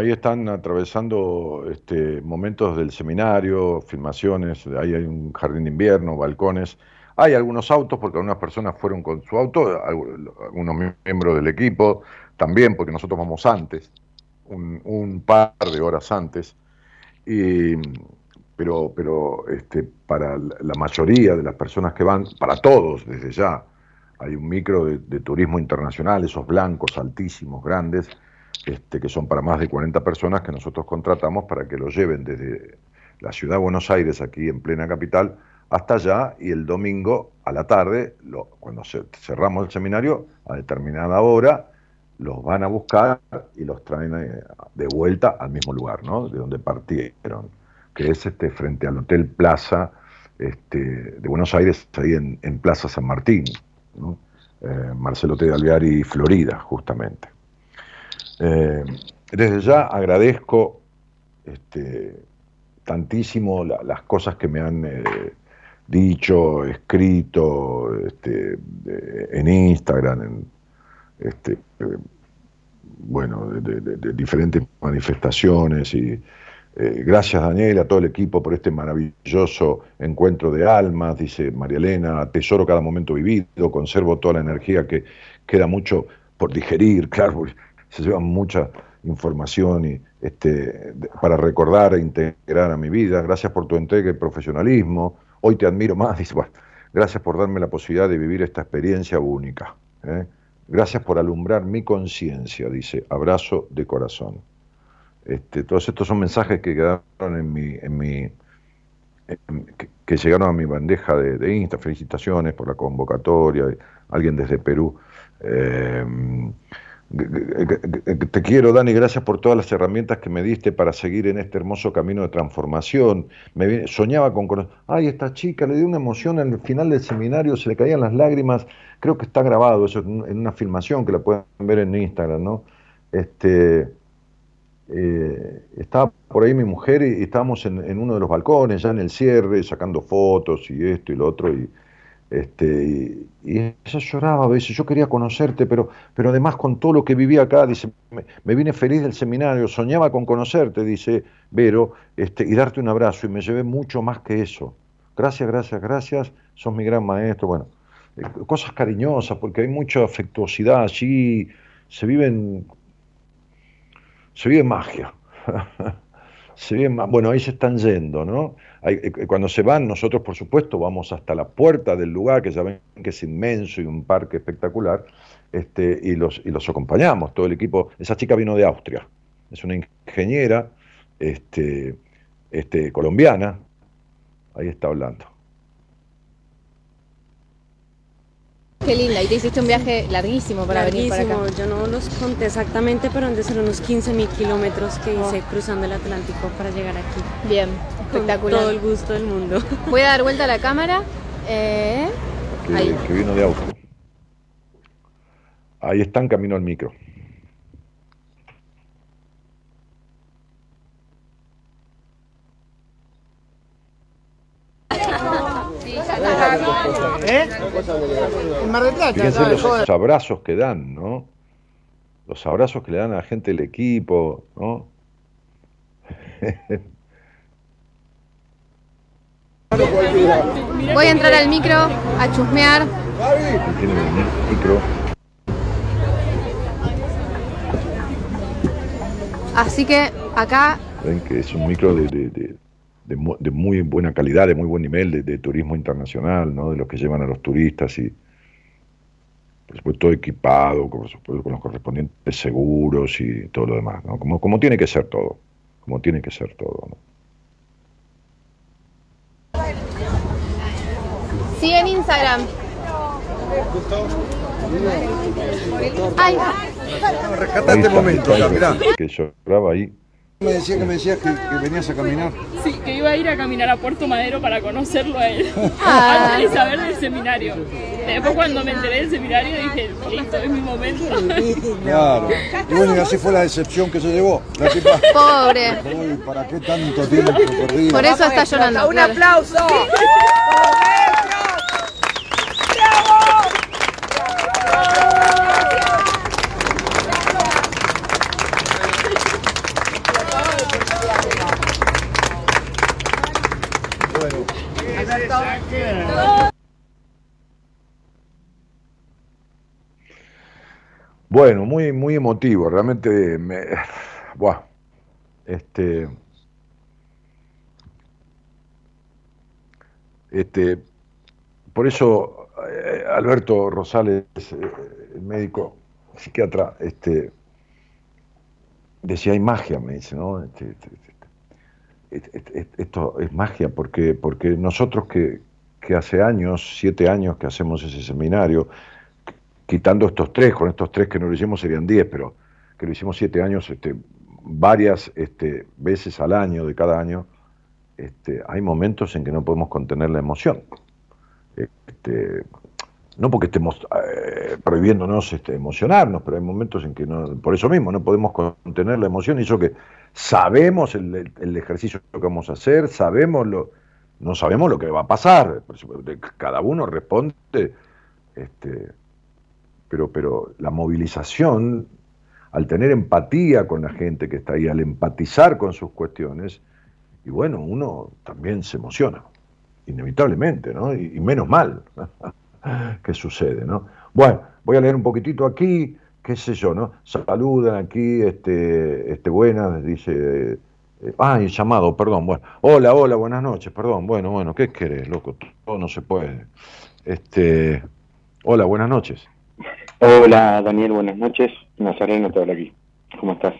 ahí están atravesando este, momentos del seminario, filmaciones, ahí hay un jardín de invierno, balcones. Hay algunos autos, porque algunas personas fueron con su auto, algu- algunos miembros del equipo también, porque nosotros vamos antes, un, par de horas antes. Y, pero pero este, para la mayoría de las personas que van, para todos desde ya, hay un micro de turismo internacional, esos blancos altísimos, grandes, este, que son para más de 40 personas que nosotros contratamos para que los lleven desde la ciudad de Buenos Aires, aquí en plena capital, hasta allá y el domingo a la tarde, lo- cuando ce- cerramos el seminario, a determinada hora, los van a buscar y los traen eh, de vuelta al mismo lugar, ¿no? De donde partieron, que es este frente al Hotel Plaza este, de Buenos Aires, ahí en, Plaza San Martín. Eh, Marcelo T. de Alvear y Florida, justamente. Eh, desde ya agradezco este, tantísimo la- las cosas que me han eh, dicho, escrito este, de- en Instagram, en, este, eh, bueno, de, diferentes manifestaciones y eh, gracias Daniel, a todo el equipo por este maravilloso encuentro de almas, dice María Elena, atesoro cada momento vivido, conservo toda la energía que queda mucho por digerir, claro, porque se lleva mucha información y este, para recordar e integrar a mi vida. Gracias por tu entrega y profesionalismo. Hoy te admiro más. [LAUGHS] Dice, gracias por darme la posibilidad de vivir esta experiencia única. ¿eh? Gracias por alumbrar mi conciencia, dice, abrazo de corazón. Este, todos estos son mensajes que quedaron en mi, en mi que llegaron a mi bandeja de, de Insta. Felicitaciones por la convocatoria. Alguien desde Perú. Eh, te quiero, Dani, gracias por todas las herramientas que me diste para seguir en este hermoso camino de transformación. Me soñaba con, ay, esta chica le dio una emoción al final del seminario, se le caían las lágrimas. Creo que está grabado eso en en una filmación que la pueden ver en Instagram, ¿no? Este, eh, estaba por ahí mi mujer y, y estábamos en, en uno de los balcones, ya en el cierre, sacando fotos y esto y lo otro, y, este, y, ella lloraba a veces, yo quería conocerte, pero, pero además con todo lo que vivía acá, dice, me, me vine feliz del seminario, soñaba con conocerte, dice Vero, este, y darte un abrazo, y me llevé mucho más que eso. Gracias, gracias, gracias, sos mi gran maestro, bueno, eh, cosas cariñosas, porque hay mucha afectuosidad allí, se viven se vive magia. [LAUGHS] Se ven más, bueno, ahí se están yendo, ¿no? Eh, cuando se van, nosotros por supuesto vamos hasta la puerta del lugar, que ya ven que es inmenso y un parque espectacular, este, y, los, y los acompañamos, todo el equipo. Esa chica vino de Austria, es una ingeniera este, este, colombiana, ahí está hablando. Qué linda, y te hiciste un viaje larguísimo para venir para acá. Yo no los conté exactamente, pero han de ser unos 15 mil kilómetros que hice cruzando el Atlántico para llegar aquí. Bien, espectacular. Con todo el gusto del mundo. [LAUGHS] Voy a dar vuelta a la cámara. Eh, que, ahí. que vino de auto. Ahí está en camino al micro. ¿Eh? Fíjense los abrazos que dan, ¿no? Los abrazos que le dan a la gente del equipo, ¿no? [LAUGHS] Voy a entrar al micro a chusmear. Tiene el micro. Así que acá. Ven que es un micro de, de de, muy buena calidad, de muy buen nivel de, turismo internacional, ¿no? de los que llevan a los turistas y por supuesto todo equipado, con, con los correspondientes seguros y todo lo demás, ¿no? como, como tiene que ser todo, como tiene que ser todo. ¿no? Sigue en Instagram. Ay. Rescata este momento, mirá. Que lloraba ahí me decía que me decías que, venías a caminar. Sí, que iba a ir a caminar a Puerto Madero para conocerlo a él. Ah. [LAUGHS] Antes de saber del seminario. Después cuando me enteré del seminario dije, listo, es mi momento. [LAUGHS] Claro. Y bueno, y así fue la decepción que se llevó. Pobre. ¿Para qué tanto tiempo perdido? Por eso está llorando. Un aplauso. Bueno, muy, muy emotivo, realmente me. [SIGHS] Buah, este. Este. Por eso, eh, Alberto Rosales, eh, el médico psiquiatra, este, decía, hay magia, me dice, ¿no? Este, este, este, esto es magia, porque, porque nosotros que, que hace años, siete años que hacemos ese seminario, quitando estos tres, con estos tres que no lo hicimos serían diez, pero que lo hicimos siete años, este, varias este, veces al año, de cada año, este, hay momentos en que no podemos contener la emoción. Este, no porque estemos eh, prohibiéndonos emocionarnos, pero hay momentos en que no, por eso mismo no podemos contener la emoción y eso que sabemos el, el, ejercicio que vamos a hacer, sabemos lo, no sabemos lo que va a pasar, cada uno responde este, pero, pero la movilización, al tener empatía con la gente que está ahí, al empatizar con sus cuestiones, y bueno, uno también se emociona, inevitablemente, ¿no? Y, menos mal [LAUGHS] que sucede, ¿no? Bueno, voy a leer un poquitito aquí, qué sé yo, ¿no? Saludan aquí, este, este buenas, dice, eh, ay, llamado, perdón, bueno, hola, hola, buenas noches, perdón, bueno, bueno, ¿qué querés, loco? Todo no se puede. Este, hola, buenas noches. Hola Daniel, buenas noches. Nazareno te habla aquí. ¿Cómo estás?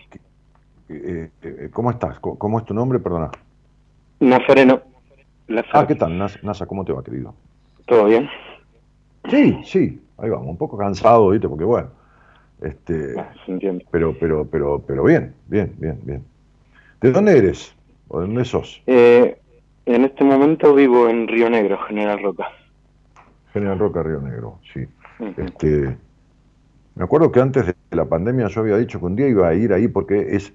Eh, eh, ¿Cómo estás? ¿Cómo es tu nombre? Perdona. Nazareno. Ah, ¿qué tal, Nasa? ¿Cómo te va, querido? ¿Todo bien? Sí, sí, ahí vamos. Un poco cansado, ¿viste? Porque bueno, este, ah, entiendo. pero, pero, pero, pero bien, bien, bien, bien. ¿De dónde eres? ¿O de dónde sos? Eh, en este momento vivo en Río Negro, General Roca. General Roca, Río Negro, sí. Este, me acuerdo que antes de la pandemia yo había dicho que un día iba a ir ahí porque es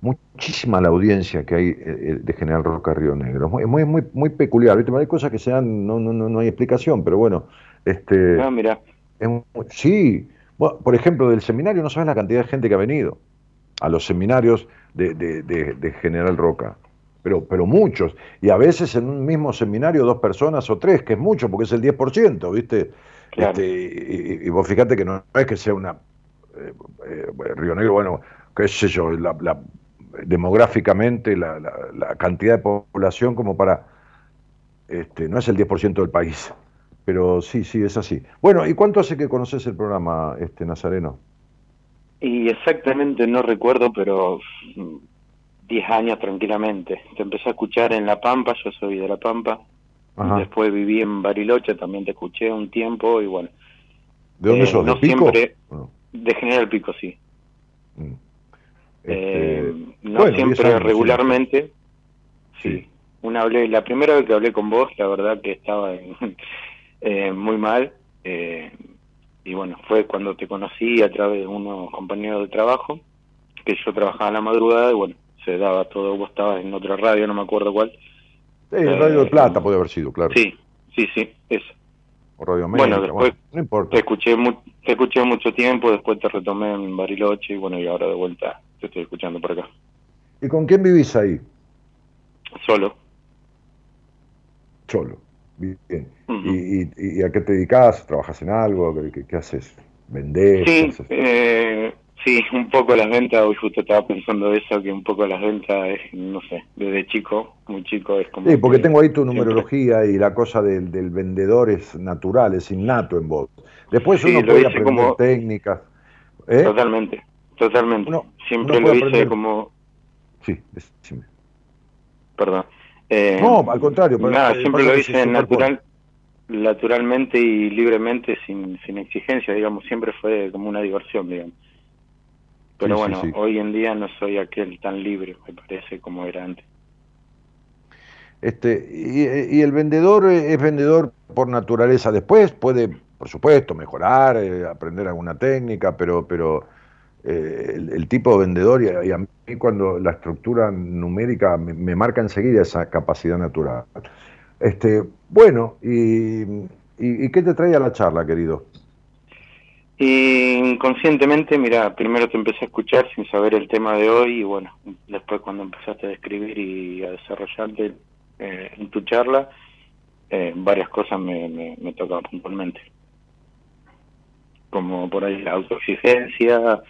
muchísima la audiencia que hay eh, eh, de General Roca Río Negro. Es muy, muy, muy peculiar. Hay cosas que sean, no, no, no hay explicación, pero bueno. Este, ah, mira. sí. por ejemplo, del seminario no sabes la cantidad de gente que ha venido a los seminarios de, de, General Roca. Pero, pero muchos. Y a veces en un mismo seminario dos personas o tres, que es mucho, porque es el 10%, ¿viste? Este, y, vos fíjate que no, es que sea una. Eh, eh, Río Negro, bueno, qué sé yo, la, demográficamente la, cantidad de población como para, este, no es el 10% del país, pero sí, sí, es así. Bueno, ¿y cuánto hace que conoces el programa, este Nazareno? Y exactamente no recuerdo, pero 10 años tranquilamente. Te empecé a escuchar en La Pampa, yo soy de La Pampa. Después viví en Bariloche, también te escuché un tiempo y bueno. ¿De dónde eh, sos? ¿De no Pico? Siempre, De General Pico, sí. Mm. Eh, este, no siempre regularmente. Sí. Una hablé, la primera vez que hablé con vos, la verdad que estaba [LAUGHS] eh, muy mal. y bueno, fue cuando te conocí a través de unos compañeros de trabajo, que yo trabajaba en la madrugada y bueno, se daba todo, vos estabas en otra radio, no me acuerdo cuál. Sí, Radio de Plata puede haber sido, claro. Sí, sí, sí, eso. O Radio América, bueno, después no importa. Te escuché, te escuché mucho tiempo, después te retomé en Bariloche y bueno, y ahora de vuelta te estoy escuchando por acá. ¿Y con quién vivís ahí? Solo. Solo, bien. ¿Y, a qué te dedicas? ¿Trabajas en algo? ¿Qué, haces? ¿Vendés? Sí, eh, Sí, un poco las ventas, hoy justo estaba pensando eso, que un poco las ventas es, no sé, desde chico, muy chico es como... Sí, porque tengo ahí tu numerología y la cosa del, del, vendedor es natural, es innato en vos. Después uno puede aprender como... técnicas. ¿eh? Totalmente, totalmente. siempre lo hice como... Sí, decime. Perdón. Eh, no, al contrario. Nada, siempre lo hice natural, naturalmente y libremente, sin, sin exigencia, digamos, siempre fue como una diversión, digamos. Pero bueno, hoy en día no soy aquel tan libre, me parece, como era antes. Este, y, el vendedor es vendedor por naturaleza. Después puede, por supuesto, mejorar, eh, aprender alguna técnica, pero, pero eh, el, tipo de vendedor, y, a mí cuando la estructura numérica me, marca enseguida esa capacidad natural. Este, bueno, y, y, qué te trae a la charla, querido? Y inconscientemente, mira, primero te empecé a escuchar sin saber el tema de hoy y bueno, después cuando empezaste a escribir y a desarrollarte eh, en tu charla, eh, varias cosas me, me, tocaban puntualmente. Como por ahí la autoexigencia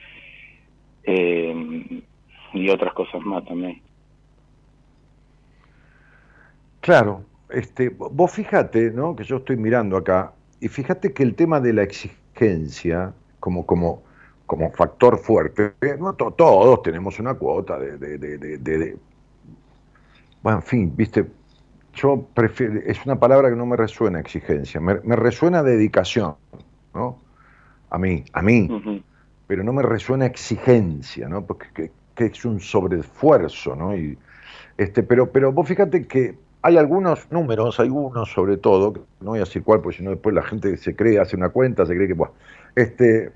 eh, y otras cosas más también. Claro, este, vos fíjate, ¿no? Que yo estoy mirando acá, y fíjate que el tema de la exigencia como, como, como factor fuerte. No, todos tenemos una cuota de, de, Bueno, en fin, viste, yo prefiero, es una palabra que no me resuena exigencia, me, resuena dedicación, ¿no? A mí, a mí, pero no me resuena exigencia, ¿no? Porque que, es un sobreesfuerzo, ¿no? Y, este, pero, pero vos fíjate que hay algunos números, hay unos sobre todo, no voy a decir cuál, porque si no después la gente se cree, hace una cuenta, se cree que, bueno, este,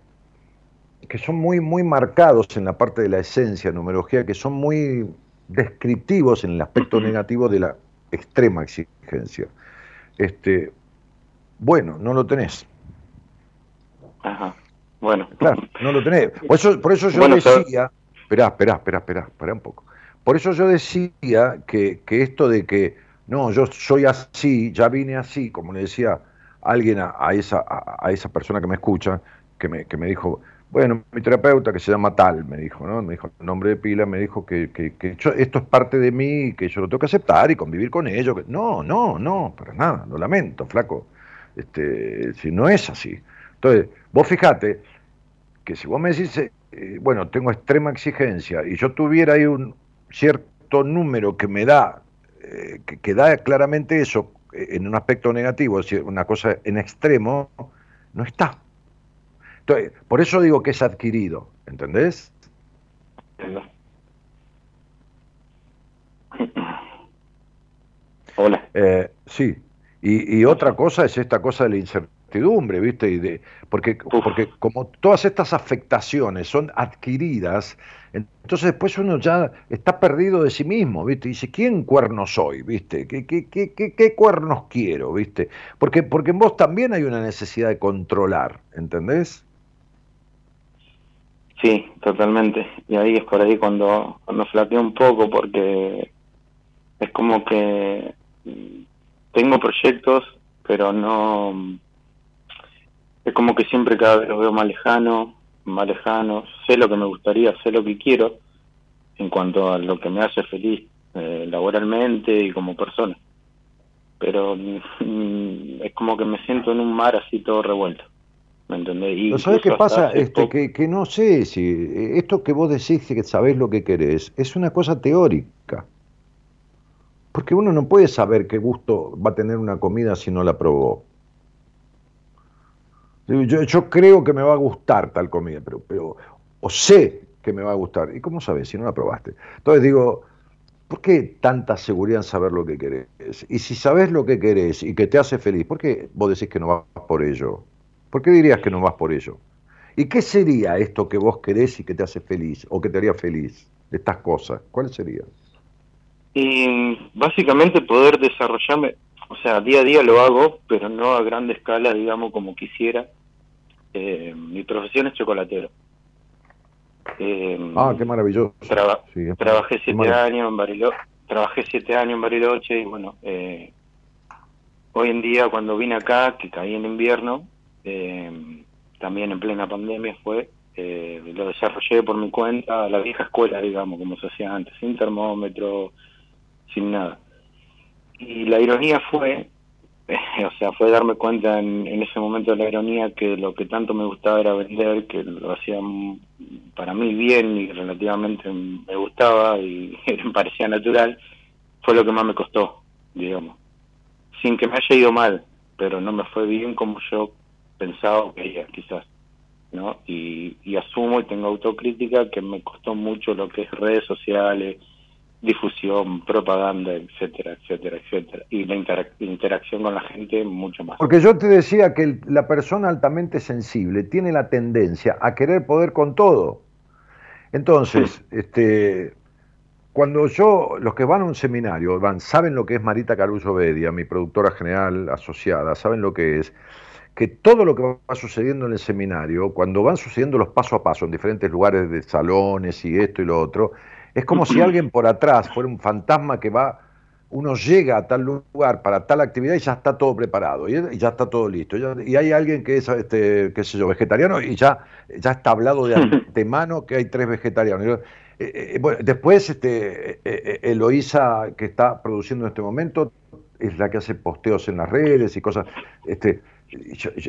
que son muy, muy marcados en la parte de la esencia, numerología, que son muy descriptivos en el aspecto negativo de la extrema exigencia. Este, bueno, no lo tenés. Ajá. Bueno. Claro, no lo tenés. Por eso, por eso yo decía, esperá, esperá, esperá, esperá, esperá un poco. Por eso yo decía que, que esto de que no, yo soy así, ya vine así, como le decía alguien a, esa, a, esa persona que me escucha, que me, que me dijo, bueno, mi terapeuta que se llama tal, me dijo, ¿no? Me dijo el nombre de pila, me dijo que, que, esto es parte de mí, que yo lo tengo que aceptar y convivir con ello. No, no, no, para nada, lo lamento, flaco. Este, si no es así. Entonces, vos fijate que si vos me decís, eh, bueno, tengo extrema exigencia y yo tuviera ahí un cierto número que me da eh, que, da claramente eso eh, en un aspecto negativo, es decir, una cosa en extremo, no está. Entonces, por eso digo que es adquirido, ¿entendés? Hola. Eh, sí, y, otra cosa es esta cosa de la incertidumbre, ¿viste? Y de, porque, porque como todas estas afectaciones son adquiridas, entonces después uno ya está perdido de sí mismo, ¿viste? dice, ¿quién cuerno soy? ¿Viste? ¿Qué, qué, qué, qué, cuernos quiero? ¿Viste? Porque, porque en vos también hay una necesidad de controlar, ¿entendés? Sí, totalmente. Y ahí es por ahí cuando, cuando flaqueo un poco porque es como que tengo proyectos, pero no... Es como que siempre cada vez los veo más lejano, más lejanos, sé lo que me gustaría, sé lo que quiero, en cuanto a lo que me hace feliz eh, laboralmente y como persona. Pero mm, es como que me siento en un mar así todo revuelto. ¿Me entendés? Y ¿Sabes qué pasa? Este, que, que no sé si esto que vos decís que sabés lo que querés es una cosa teórica. Porque uno no puede saber qué gusto va a tener una comida si no la probó. Yo, yo creo que me va a gustar tal comida, pero, pero o sé que me va a gustar. ¿Y cómo sabes si no la probaste? Entonces digo, ¿por qué tanta seguridad en saber lo que querés? Y si sabes lo que querés y que te hace feliz, ¿por qué vos decís que no vas por ello? ¿Por qué dirías que no vas por ello? ¿Y qué sería esto que vos querés y que te hace feliz o que te haría feliz de estas cosas? ¿Cuáles serían? Y básicamente poder desarrollarme, o sea, día a día lo hago, pero no a grande escala, digamos, como quisiera. Eh, mi profesión es chocolatero. Eh, ah, qué maravilloso. trabajé siete años en Bariloche, trabajé siete años en Bariloche y bueno, eh, hoy en día cuando vine acá, que caí en invierno, eh, también en plena pandemia fue, eh, lo desarrollé por mi cuenta, la vieja escuela, digamos, como se hacía antes, sin termómetro, sin nada. Y la ironía fue, [LAUGHS] o sea, fue darme cuenta en, ese momento de la ironía que lo que tanto me gustaba era vender, que lo hacía para mí bien y relativamente me gustaba y [LAUGHS] me parecía natural, fue lo que más me costó, digamos. Sin que me haya ido mal, pero no me fue bien como yo pensaba que ella quizás. ¿no? Y, y asumo y tengo autocrítica que me costó mucho lo que es redes sociales, difusión, propaganda, etcétera, etcétera, etcétera. Y la interacción con la gente mucho más. Porque yo te decía que la persona altamente sensible tiene la tendencia a querer poder con todo. Entonces, este, cuando yo, los que van a un seminario, van, saben lo que es Marita Caruso Bedia, mi productora general asociada, saben lo que es, que todo lo que va sucediendo en el seminario, cuando van sucediendo los paso a paso en diferentes lugares de salones y esto y lo otro, es como si [CLEARS THROAT] alguien por atrás fuera un fantasma que va, uno llega a tal lugar para tal actividad y ya está todo preparado, y ya está todo listo. Y hay alguien que es, este, qué sé yo, vegetariano y ya, ya está hablado de [LAUGHS] antemano que hay tres vegetarianos. Eh, eh, después, este, eh, Eloísa, que está produciendo en este momento, es la que hace posteos en las redes y cosas. Este,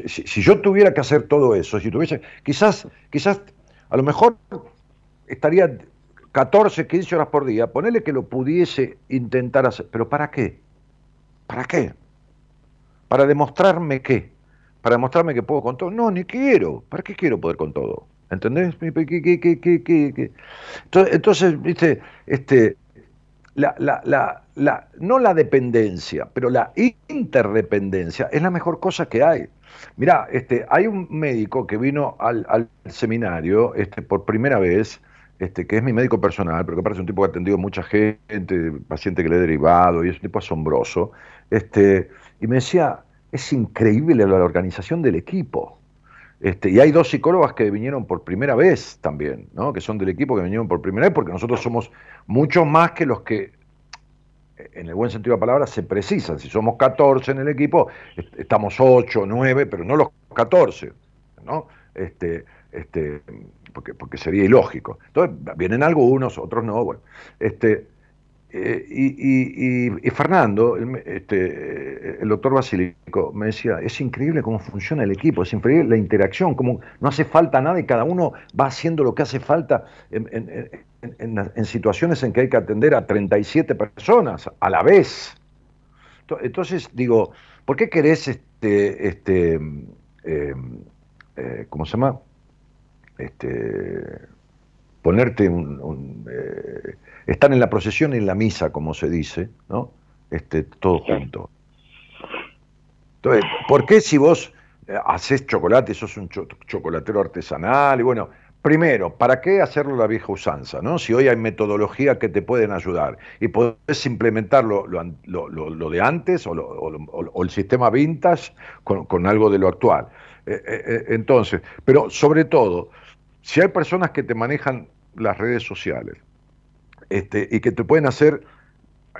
si, yo tuviera que hacer todo eso, si tuviese, quizás, quizás, a lo mejor estaría 14, 15 horas por día, ponele que lo pudiese intentar hacer, pero ¿para qué? ¿Para qué? ¿Para demostrarme qué? ¿Para demostrarme que puedo con todo? No, ni quiero. ¿Para qué quiero poder con todo? ¿Entendés? Entonces, viste, este, la, la, la, la, no la dependencia, pero la interdependencia es la mejor cosa que hay. Mirá, este, hay un médico que vino al, al seminario este, por primera vez, este, que es mi médico personal, pero que parece un tipo que ha atendido mucha gente, paciente que le he derivado, y es un tipo asombroso, este, y me decía, es increíble la organización del equipo. Este, y hay dos psicólogas que vinieron por primera vez también, ¿no? que son del equipo que vinieron por primera vez, porque nosotros somos mucho más que los que, en el buen sentido de la palabra, se precisan. Si somos 14 en el equipo, estamos 8, 9, pero no los 14. ¿no? Este, este, porque, porque sería ilógico. Entonces, vienen algunos, otros no, bueno. Este, eh, y, Fernando, el, este, el doctor Basílico, me decía, es increíble cómo funciona el equipo, es increíble la interacción, como no hace falta nada y cada uno va haciendo lo que hace falta en, en situaciones en que hay que atender a 37 personas a la vez. Entonces, digo, ¿por qué querés este, este, eh, eh, ¿cómo se llama? Este, ponerte un, eh, estar en la procesión y en la misa, como se dice, ¿no? Este, todo junto. Entonces, ¿por qué si vos eh, haces chocolate, sos un chocolatero artesanal? Y bueno, primero, ¿para qué hacerlo la vieja usanza? ¿no? Si hoy hay metodología que te pueden ayudar y podés implementar lo, de antes o, el sistema vintage con, algo de lo actual. Eh, entonces, pero sobre todo, si hay personas que te manejan las redes sociales este, y que te pueden hacer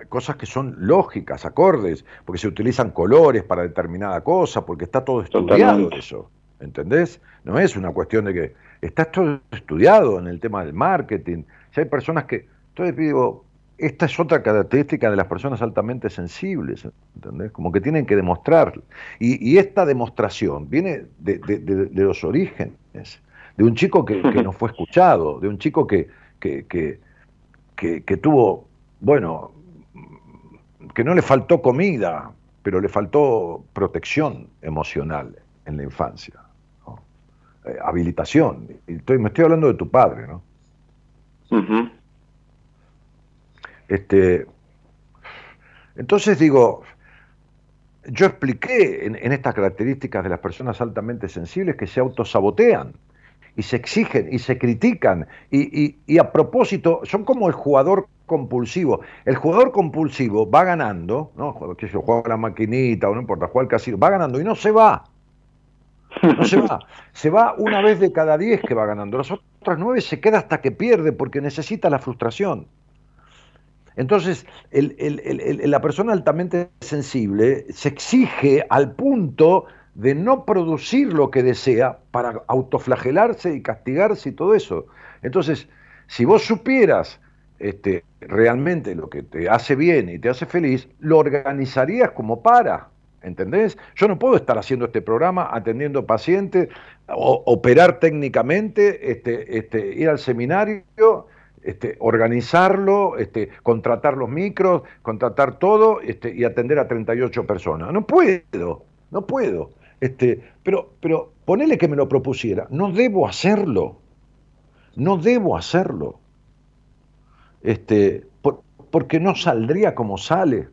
cosas que son lógicas, acordes, porque se utilizan colores para determinada cosa, porque está todo estudiado eso, ¿entendés? No es una cuestión de que está todo estudiado en el tema del marketing. Si hay personas que Entonces digo, esta es otra característica de las personas altamente sensibles, ¿entendés? Como que tienen que demostrar. Y, esta demostración viene de, los orígenes, de un chico que, [LAUGHS] no fue escuchado, de un chico que, que, que, tuvo, bueno, que no le faltó comida, pero le faltó protección emocional en la infancia, eh, habilitación. Estoy, me estoy hablando de tu padre, ¿no? Este, entonces digo, yo expliqué en, estas características de las personas altamente sensibles que se autosabotean y se exigen y se critican y, a propósito son como el jugador compulsivo. El jugador compulsivo va ganando, ¿no? Que se juega la maquinita o no importa, juega el casino, va ganando y no se va. No se va. [LAUGHS] Se va una vez de cada diez que va ganando. Las otras nueve se queda hasta que pierde porque necesita la frustración. Entonces, la persona altamente sensible se exige al punto de no producir lo que desea para autoflagelarse y castigarse y todo eso. Entonces, si vos supieras este, realmente lo que te hace bien y te hace feliz, lo organizarías como para. ¿Entendés? Yo no puedo estar haciendo este programa atendiendo pacientes, operar técnicamente, este, este, ir al seminario este, organizarlo, este, contratar los micros, contratar todo este, y atender a 38 personas. No puedo, no puedo. Este, pero, pero ponele que me lo propusiera. No debo hacerlo. No debo hacerlo. Este, porque no saldría como sale.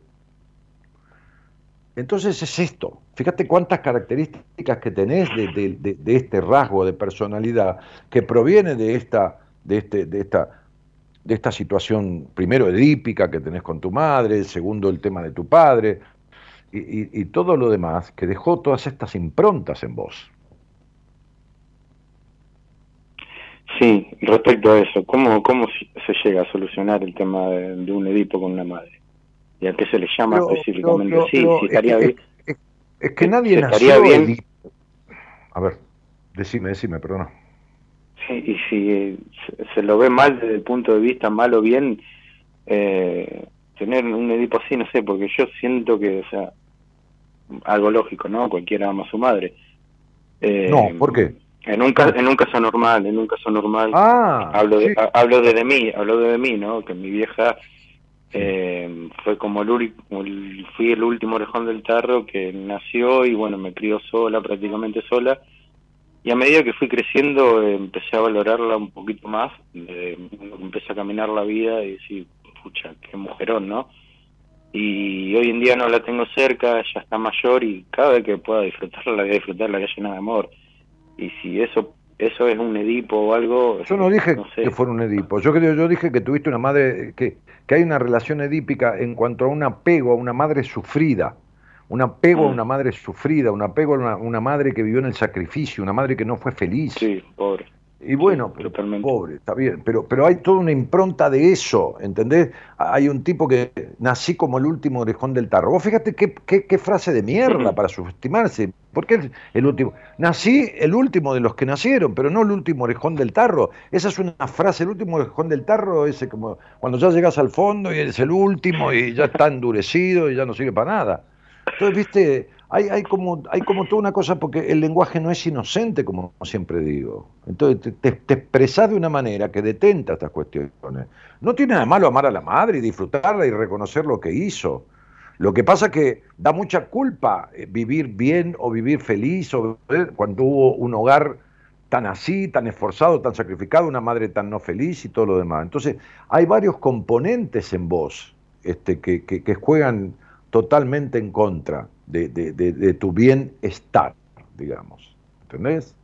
Entonces es esto. Fíjate cuántas características que tenés de, de este rasgo de personalidad que proviene de esta, de, este, de esta de esta situación, primero edípica que tenés con tu madre, segundo el tema de tu padre, y, todo lo demás que dejó todas estas improntas en vos. Sí, respecto a eso, ¿cómo, cómo se llega a solucionar el tema de, un Edipo con una madre? ¿Y a qué se le llama específicamente? sí, sí, estaría es, bien. Es, que nadie nació bien. A ver, decime, decime, perdona y si se, lo ve mal desde el punto de vista mal o bien, eh, tener un Edipo así, no sé, porque yo siento que, o sea, algo lógico, ¿no? Cualquiera ama a su madre. Eh, no, ¿por qué? En un, en un caso normal, en un caso normal, ah, hablo, de, hablo de, mí, hablo de, mí, ¿no? Que mi vieja eh, fue como el, fui el último orejón del tarro que nació y bueno, me crió sola, prácticamente sola y a medida que fui creciendo empecé a valorarla un poquito más, empecé a caminar la vida y decir, pucha, qué mujerón, ¿no? Y hoy en día no la tengo cerca, ya está mayor y cada vez que pueda disfrutarla, la voy a disfrutar, la voy a llenar de amor. Y si eso eso es un Edipo o algo... Yo no dije que fuera un Edipo, yo creo, yo dije que tuviste una madre, que, que hay una relación edípica en cuanto a un apego a una madre sufrida un apego a mm. una madre sufrida, un apego a una, madre que vivió en el sacrificio, una madre que no fue feliz. Sí, pobre. Y bueno, pero pobre, está bien, pero, pero hay toda una impronta de eso, ¿entendés? Hay un tipo que nací como el último orejón del tarro. Vos fíjate qué, qué, frase de mierda para subestimarse. ¿Por qué el último? Nací el último de los que nacieron, pero no el último orejón del tarro. Esa es una frase, el último orejón del tarro es como cuando ya llegas al fondo y eres el último y ya está endurecido y ya no sirve para nada. Entonces, viste, hay, hay, como, hay como toda una cosa, porque el lenguaje no es inocente, como siempre digo. Entonces, te, te, expresás de una manera que detenta estas cuestiones. No tiene nada malo amar a la madre y disfrutarla y reconocer lo que hizo. Lo que pasa que da mucha culpa eh, vivir bien o vivir feliz o, cuando hubo un hogar tan así, tan esforzado, tan sacrificado, una madre tan no feliz y todo lo demás. Entonces, hay varios componentes en vos este, que, que juegan totalmente en contra de, de, tu bienestar, digamos. ¿Entendés?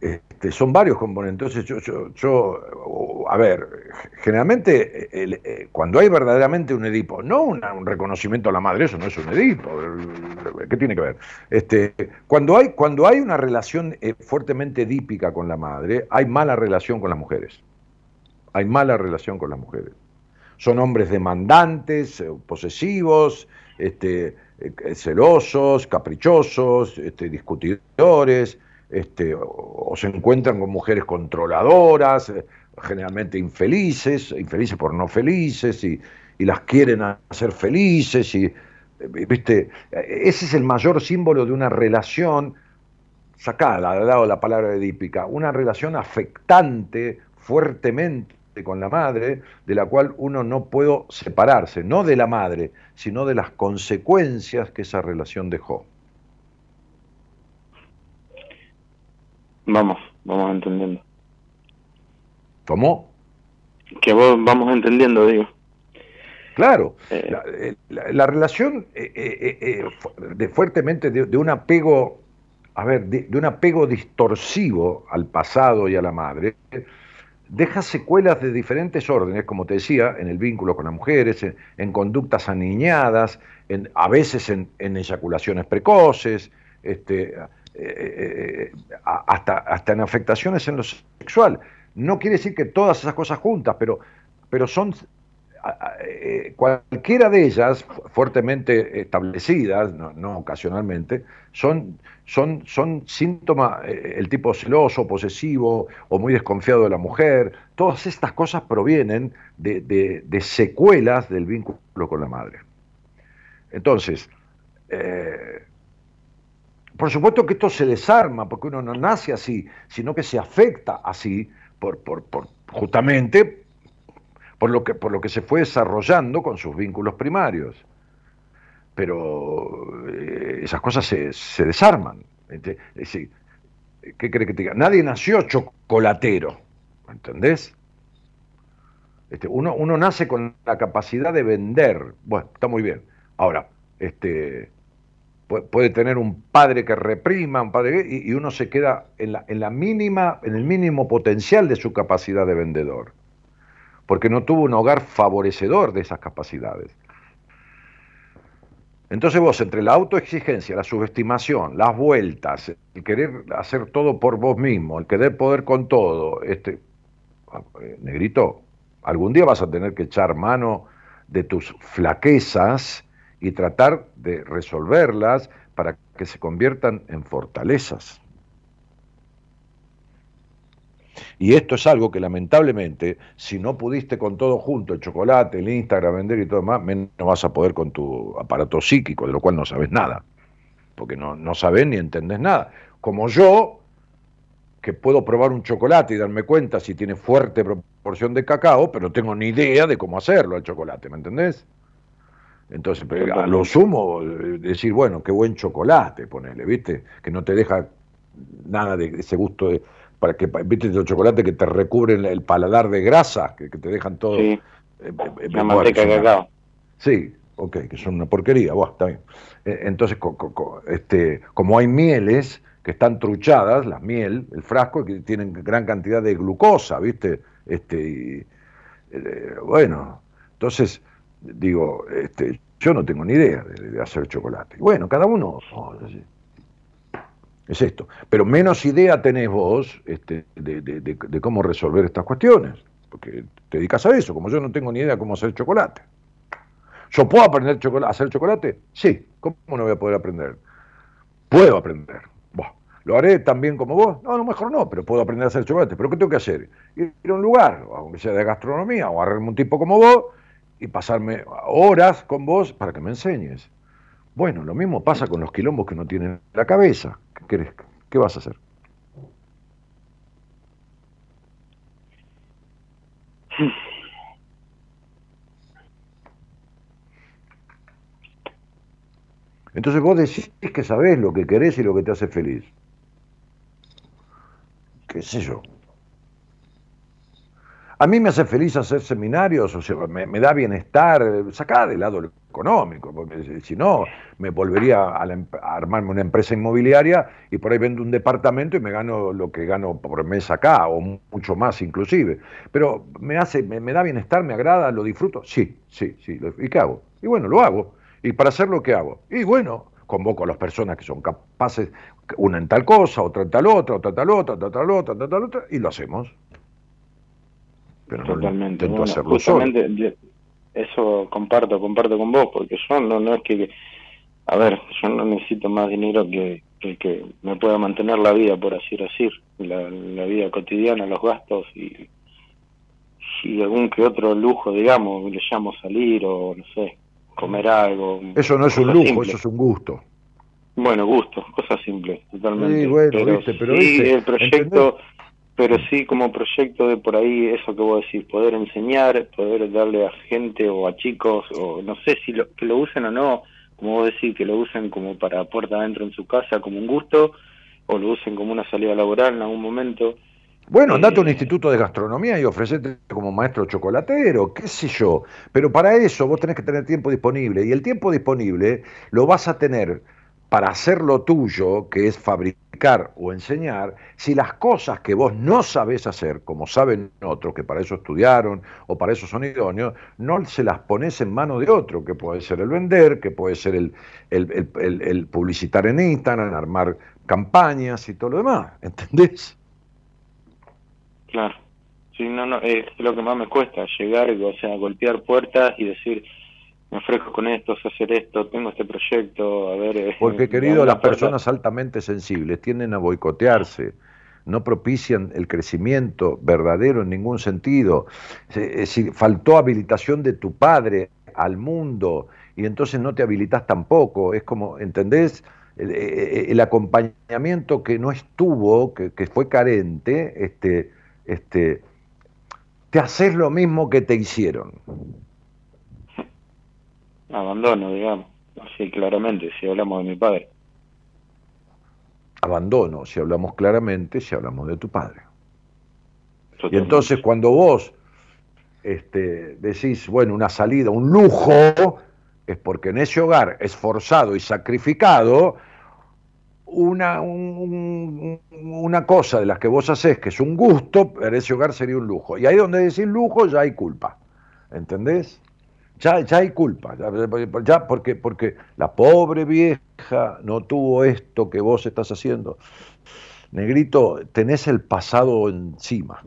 Este, son varios componentes. Entonces, yo, yo, a ver, generalmente eh, cuando hay verdaderamente un Edipo, no un reconocimiento a la madre, eso no es un Edipo, ¿qué tiene que ver? Este, cuando, hay, cuando hay una relación eh, fuertemente edípica con la madre, hay mala relación con las mujeres. Hay mala relación con las mujeres son hombres demandantes, eh, posesivos, este, eh, celosos, caprichosos, este, discutidores, este, o, se encuentran con mujeres controladoras, eh, generalmente infelices, infelices por no felices, y, y las quieren hacer felices, y, ¿viste? Ese es el mayor símbolo de una relación, sacada al lado de la palabra edípica, una relación afectante fuertemente con la madre, de la cual uno no puede separarse, no de la madre, sino de las consecuencias que esa relación dejó. Vamos, vamos entendiendo. ¿Cómo? Que vos vamos entendiendo, digo. Claro, eh. la, relación eh, eh, de fuertemente de, un apego, a ver, de, un apego distorsivo al pasado y a la madre, deja secuelas de diferentes órdenes, como te decía, en el vínculo con las mujeres, en, conductas aniñadas, a veces en, eyaculaciones precoces, este, hasta, hasta en afectaciones en lo sexual. No quiere decir que todas esas cosas juntas, pero, pero son eh, cualquiera de ellas, fuertemente establecidas, no, ocasionalmente, son, son, son síntomas, eh, el tipo celoso, posesivo o muy desconfiado de la mujer, todas estas cosas provienen de, secuelas del vínculo con la madre. Entonces, eh, por supuesto que esto se desarma, porque uno no nace así, sino que se afecta así, por, por justamente por lo, que, por lo que se fue desarrollando con sus vínculos primarios. Pero eh, esas cosas se, se desarman. ¿Qué cree que te diga? Nadie nació chocolatero, ¿entendés? Este, uno, uno nace con la capacidad de vender. Bueno, está muy bien. Ahora, este, puede tener un padre que reprima, un padre y, uno se queda en la, en la mínima, en el mínimo potencial de su capacidad de vendedor, porque no tuvo un hogar favorecedor de esas capacidades. Entonces vos, entre la autoexigencia, la subestimación, las vueltas, el querer hacer todo por vos mismo, el querer poder con todo, este, eh, negrito, algún día vas a tener que echar mano de tus flaquezas y tratar de resolverlas para que se conviertan en fortalezas. Y esto es algo que lamentablemente, si no pudiste con todo junto, el chocolate, el Instagram, vender y todo más, menos vas a poder con tu aparato psíquico, de lo cual no sabes nada. Porque no, no sabes ni entendés nada. Como yo, que puedo probar un chocolate y darme cuenta si tiene fuerte proporción de cacao, pero no tengo ni idea de cómo hacerlo el chocolate, ¿me entendés? Entonces, a lo sumo, decir, bueno, qué buen chocolate, ponele, ¿viste? Que no te deja nada de ese gusto de, para que, ¿viste? Los chocolates que te recubren el paladar de grasa, que, te dejan todo. Sí. Eh, eh, la manteca de cacao. Sí, ok, que son una porquería, bueno, está bien. entonces, este, como hay mieles que están truchadas, la miel, el frasco, que tienen gran cantidad de glucosa, ¿viste? Este, bueno, entonces digo, este, yo no tengo ni idea de, hacer chocolate. Bueno, cada uno es esto. Pero menos idea tenés vos este, de, cómo resolver estas cuestiones, porque te dedicas a eso, como yo no tengo ni idea de cómo hacer chocolate. ¿Yo puedo aprender a hacer chocolate? Sí. ¿Cómo no voy a poder aprender? Puedo aprender. ¿Lo haré tan bien como vos? No, a mejor no, pero puedo aprender a hacer chocolate. ¿Pero qué tengo que hacer? Ir a un lugar, aunque sea de gastronomía, o agarrarme un tipo como vos y pasarme horas con vos para que me enseñes. Bueno, lo mismo pasa con los quilombos que no tienen la cabeza. ¿Qué, querés? ¿Qué vas a hacer? Entonces vos decís que sabés lo que querés y lo que te hace feliz. ¿Qué sé yo? A mí me hace feliz hacer seminarios, o sea, me, da bienestar, sacar de lado lo económico, porque si no, me volvería a, armarme una empresa inmobiliaria y por ahí vendo un departamento y me gano lo que gano por mes acá, o mucho más inclusive. Pero me hace, me, da bienestar, me agrada, lo disfruto. Sí, sí, sí. ¿Y qué hago? Y bueno, lo hago. ¿Y para hacerlo qué hago? Y bueno, convoco a las personas que son capaces, una en tal cosa, otra en tal otra, otra en tal otra, otra en tal otra, otra tal otra, y lo hacemos pero Totalmente. no hacerlo Eso comparto, comparto con vos, porque yo no, no es que, a ver, yo no necesito más dinero que, que, me pueda mantener la vida, por así decir, la, la vida cotidiana, los gastos y, y algún que otro lujo, digamos, le llamo salir o no sé, comer algo. Eso no es un lujo, eso es un gusto. Bueno, gusto, cosas simples, totalmente. Sí, bueno, pero, pero sí, el proyecto, pero sí como proyecto de por ahí, eso que vos decís, poder enseñar, poder darle a gente o a chicos, o no sé si lo, que lo usen o no, como vos decís, que lo usen como para puerta adentro en su casa, como un gusto, o lo usen como una salida laboral en algún momento. Bueno, andate a un instituto de gastronomía y ofrecete como maestro chocolatero, qué sé yo. Pero para eso vos tenés que tener tiempo disponible. Y el tiempo disponible lo vas a tener para hacer lo tuyo, que es fabricar o enseñar, si las cosas que vos no sabés hacer, como saben otros, que para eso estudiaron o para eso son idóneos, no se las pones en mano de otro, que puede ser el vender, que puede ser el, el, el publicitar en Instagram, armar campañas y todo lo demás, [LAUGHS] ¿entendés? Claro. Sí, no, no, es lo que más me cuesta, llegar, o sea, golpear puertas y decir, me ofrezco con esto, sé hacer esto, tengo este proyecto, a ver... Eh, Porque, [LAUGHS] querido, las personas altamente sensibles tienden a boicotearse, no propician el crecimiento verdadero en ningún sentido. Si faltó habilitación de tu padre al mundo y entonces no te habilitas tampoco, es como, ¿entendés? El, acompañamiento que no estuvo, que, que fue carente, este este, te haces lo mismo que te hicieron. Abandono, digamos. Sí, claramente, si hablamos de mi padre. Abandono, si hablamos claramente, si hablamos de tu padre. Y entonces cuando vos este, decís, bueno, una salida, un lujo, es porque en ese hogar esforzado y sacrificado, una, una cosa de las que vos haces que es un gusto, para ese hogar sería un lujo. Y ahí donde decís lujo ya hay culpa. ¿Entendés? Ya, ya hay culpa. Ya, porque, porque la pobre vieja no tuvo esto que vos estás haciendo. Negrito, tenés el pasado encima.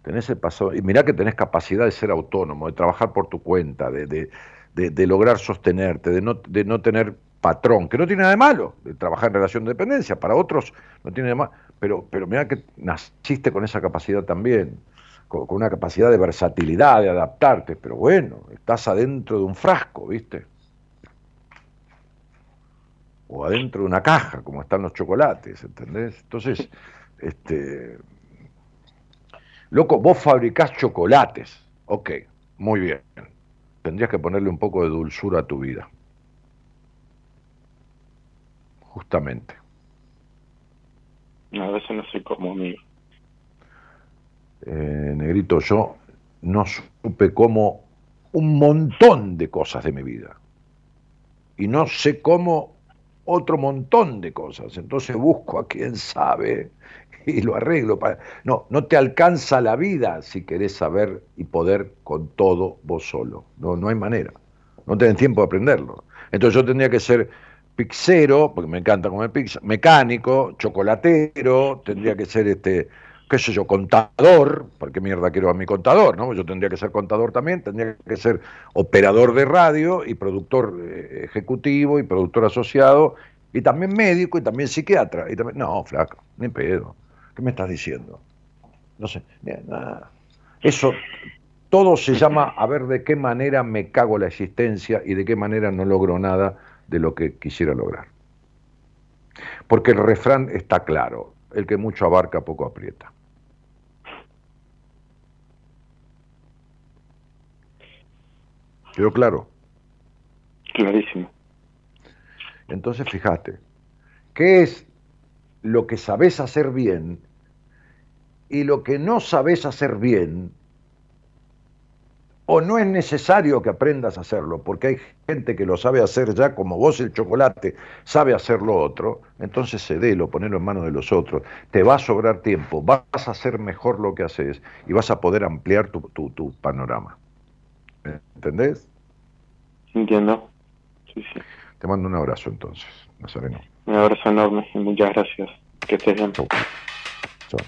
Tenés el pasado. Y mirá que tenés capacidad de ser autónomo, de trabajar por tu cuenta, de, de, de lograr sostenerte, de no, de no tener patrón, que no tiene nada de malo, de trabajar en relación de dependencia, para otros no tiene nada de malo, pero, pero mira que naciste con esa capacidad también, con, una capacidad de versatilidad, de adaptarte, pero bueno, estás adentro de un frasco, ¿viste? O adentro de una caja, como están los chocolates, ¿entendés? Entonces, [LAUGHS] este... Loco, vos fabricás chocolates, ok, muy bien. Tendrías que ponerle un poco de dulzura a tu vida justamente. A veces no sé cómo, amigo. Eh, negrito, yo no supe cómo un montón de cosas de mi vida. Y no sé cómo otro montón de cosas. Entonces busco a quien sabe y lo arreglo. Para... No, no te alcanza la vida si querés saber y poder con todo vos solo. No, no hay manera. No tenés tiempo de aprenderlo. Entonces yo tendría que ser pixero, porque me encanta comer pizza, mecánico, chocolatero, tendría que ser este, qué sé yo, contador, porque mierda quiero a mi contador, ¿no? Yo tendría que ser contador también, tendría que ser operador de radio y productor eh, ejecutivo y productor asociado, y también médico y también psiquiatra. Y también, no, flaco, ni pedo. ¿Qué me estás diciendo? No sé, nada. Eso, todo se llama a ver de qué manera me cago la existencia y de qué manera no logro nada de lo que quisiera lograr. Porque el refrán está claro, el que mucho abarca poco aprieta. ¿Quedó claro? Clarísimo. Entonces, fíjate, ¿qué es lo que sabes hacer bien y lo que no sabes hacer bien o no es necesario que aprendas a hacerlo, porque hay gente que lo sabe hacer ya, como vos el chocolate sabe hacer lo otro, entonces cedelo, ponelo en manos de los otros, te va a sobrar tiempo, vas a hacer mejor lo que haces y vas a poder ampliar tu, tu, panorama. ¿Entendés? Entiendo. Sí, sí. Te mando un abrazo entonces, Nazareno. Un abrazo enorme y muchas gracias. Que estés bien. Chau. Chau.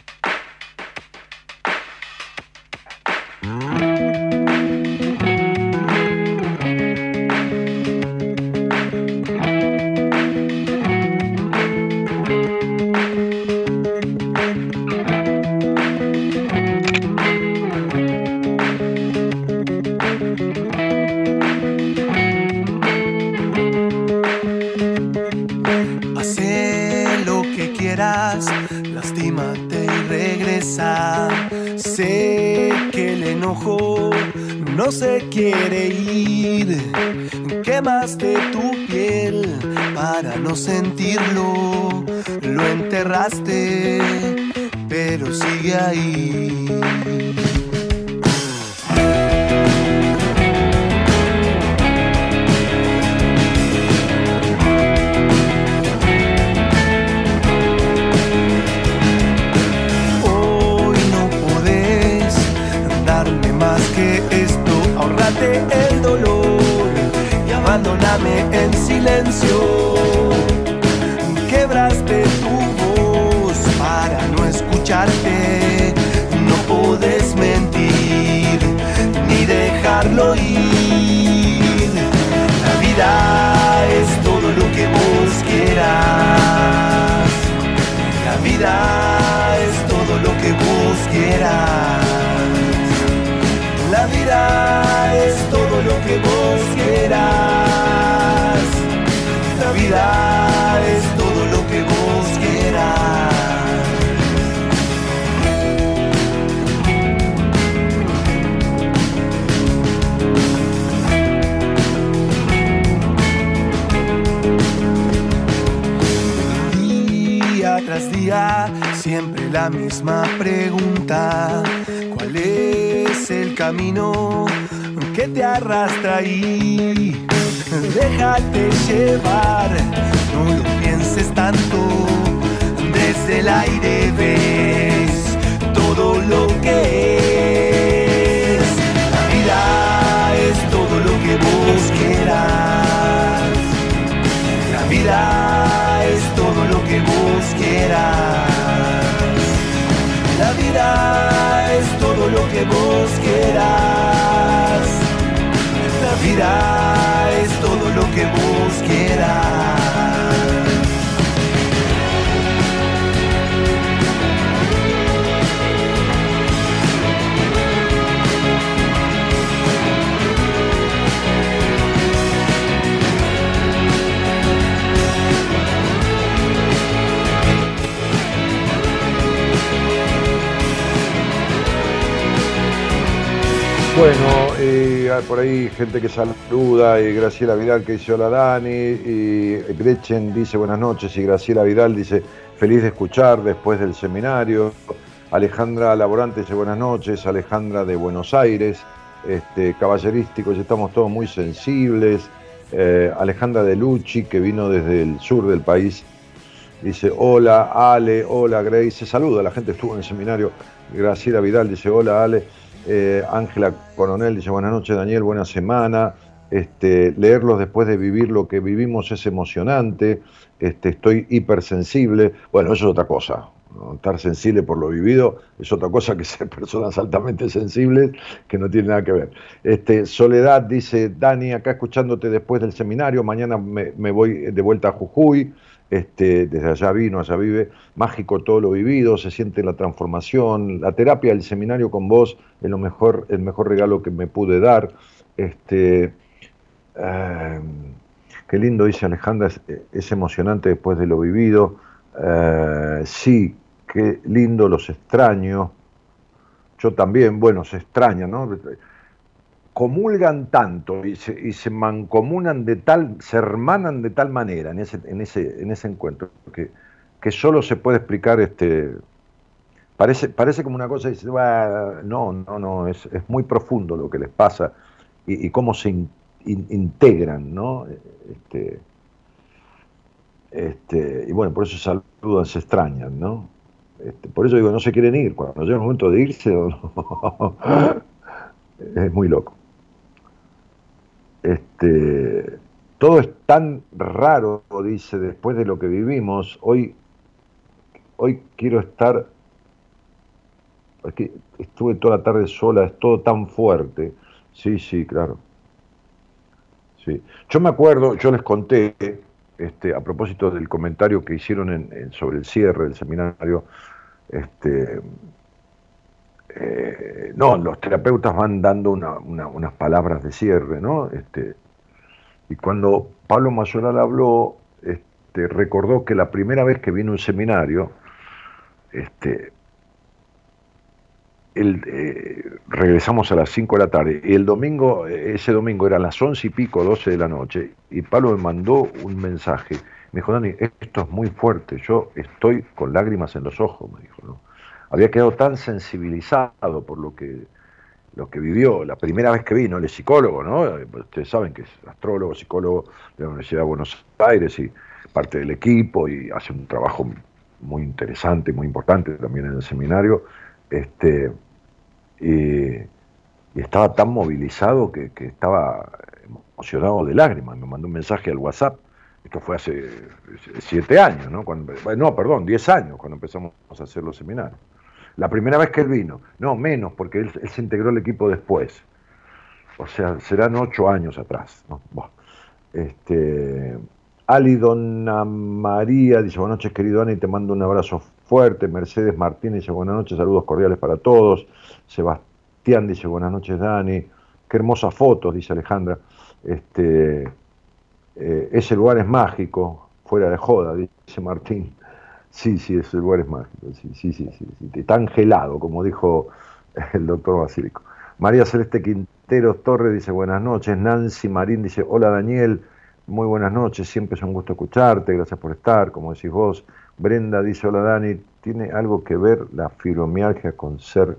Camino que te arrastra ahí. Déjate llevar, no lo pienses tanto. Desde el aire ves todo lo que es. La vida es todo lo que vos quieras. La vida es todo lo que vos quieras. La vida que vos quieras. La vida es todo lo que vos quieras. Bueno, y por ahí gente que saluda, y Graciela Vidal que dice hola Dani, y Gretchen dice buenas noches, y Graciela Vidal dice feliz de escuchar después del seminario. Alejandra Laborante dice buenas noches, Alejandra de Buenos Aires, este, caballerísticos, estamos todos muy sensibles. Eh, Alejandra de Lucci, que vino desde el sur del país, dice hola Ale, hola Grace, saluda, la gente estuvo en el seminario. Graciela Vidal dice hola Ale. Eh, Ángela Coronel dice buenas noches Daniel, buena semana. Este, leerlos después de vivir lo que vivimos es emocionante, este, estoy hipersensible. Bueno, eso es otra cosa. Estar sensible por lo vivido es otra cosa que [LAUGHS] ser personas altamente sensibles, que no tiene nada que ver. Este, Soledad dice, Dani, acá escuchándote después del seminario, mañana me voy de vuelta a Jujuy. Este, desde allá vino, allá vive, mágico todo lo vivido, se siente la transformación, la terapia del seminario con vos es lo mejor, el mejor regalo que me pude dar. Este, em, qué lindo, dice Alejandra, es, emocionante después de lo vivido. Eh, sí, qué lindo, los extraño. Yo también, bueno, se extraña, ¿no? Comulgan tanto y se, y se, mancomunan de tal, se hermanan de tal manera en ese, en ese, en ese encuentro, que, que solo se puede explicar, este, parece, parece como una cosa, y dice, no, no, no, es, es, muy profundo lo que les pasa y, cómo se integran, ¿no? Este, este, y bueno, por eso saludan, se extrañan, ¿no? Este, por eso digo, no se quieren ir, cuando llega el momento de irse, [LAUGHS] es muy loco este, todo es tan raro, dice, después de lo que vivimos. Hoy, hoy quiero estar, aquí estuve toda la tarde sola, es todo tan fuerte. Sí, sí, claro. Sí. Yo me acuerdo, yo les conté, este, a propósito del comentario que hicieron sobre el cierre del seminario, este, eh, no, los terapeutas van dando unas palabras de cierre, ¿no? Este, y cuando Pablo Mayoral habló, este, recordó que la primera vez que vino a un seminario, este, el, regresamos a las 5 de la tarde. Y el domingo, ese domingo eran las 11 y pico, 12 de la noche, y Pablo me mandó un mensaje. Me dijo, Dani, esto es muy fuerte, yo estoy con lágrimas en los ojos, me dijo. ¿no? Había quedado tan sensibilizado por lo que, lo que vivió la primera vez que vino, él es psicólogo, ¿no? Ustedes saben que es astrólogo, psicólogo de la Universidad de Buenos Aires y parte del equipo y hace un trabajo muy interesante, muy importante también en el seminario. Este, y, estaba tan movilizado que, estaba emocionado de lágrimas. Me mandó un mensaje al WhatsApp. Esto fue hace siete años, ¿no? Cuando, no, perdón, diez años cuando empezamos a hacer los seminarios. La primera vez que él vino, no, menos, porque él, se integró al equipo después. O sea, serán ocho años atrás. Este, Ali Donna María dice, buenas noches querido Ani, te mando un abrazo fuerte. Mercedes Martínez dice, buenas noches, saludos cordiales para todos. Sebastián dice, buenas noches Dani. Qué hermosas fotos, dice Alejandra. Este, eh, ese lugar es mágico, fuera de joda, dice Martín. Sí, sí, ese lugar es mágico, sí, sí, sí, sí, tan gelado, como dijo el doctor Basílico. María Celeste Quintero Torres dice buenas noches. Nancy Marín dice, hola Daniel, muy buenas noches, siempre es un gusto escucharte, gracias por estar, como decís vos. Brenda dice, hola Dani, ¿tiene algo que ver la fibromialgia con ser